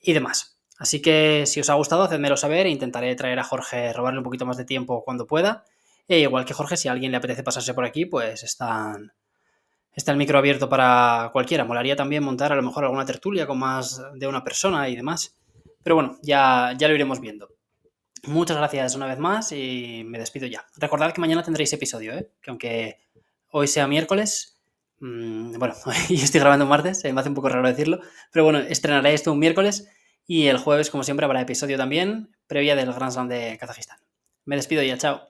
y demás. Así que si os ha gustado, hacedmelo saber. E intentaré traer a Jorge, robarle un poquito más de tiempo cuando pueda. E igual que Jorge, si a alguien le apetece pasarse por aquí, pues están, está el micro abierto para cualquiera. Molaría también montar a lo mejor alguna tertulia con más de una persona y demás. Pero bueno, ya, ya lo iremos viendo. Muchas gracias una vez más y me despido ya. Recordad que mañana tendréis episodio, ¿eh? que aunque hoy sea miércoles, mm, bueno, yo estoy grabando un martes, me hace un poco raro decirlo, pero bueno, estrenaré esto un miércoles y el jueves, como siempre, habrá episodio también, previa del Grand Slam de Kazajistán. Me despido ya, chao.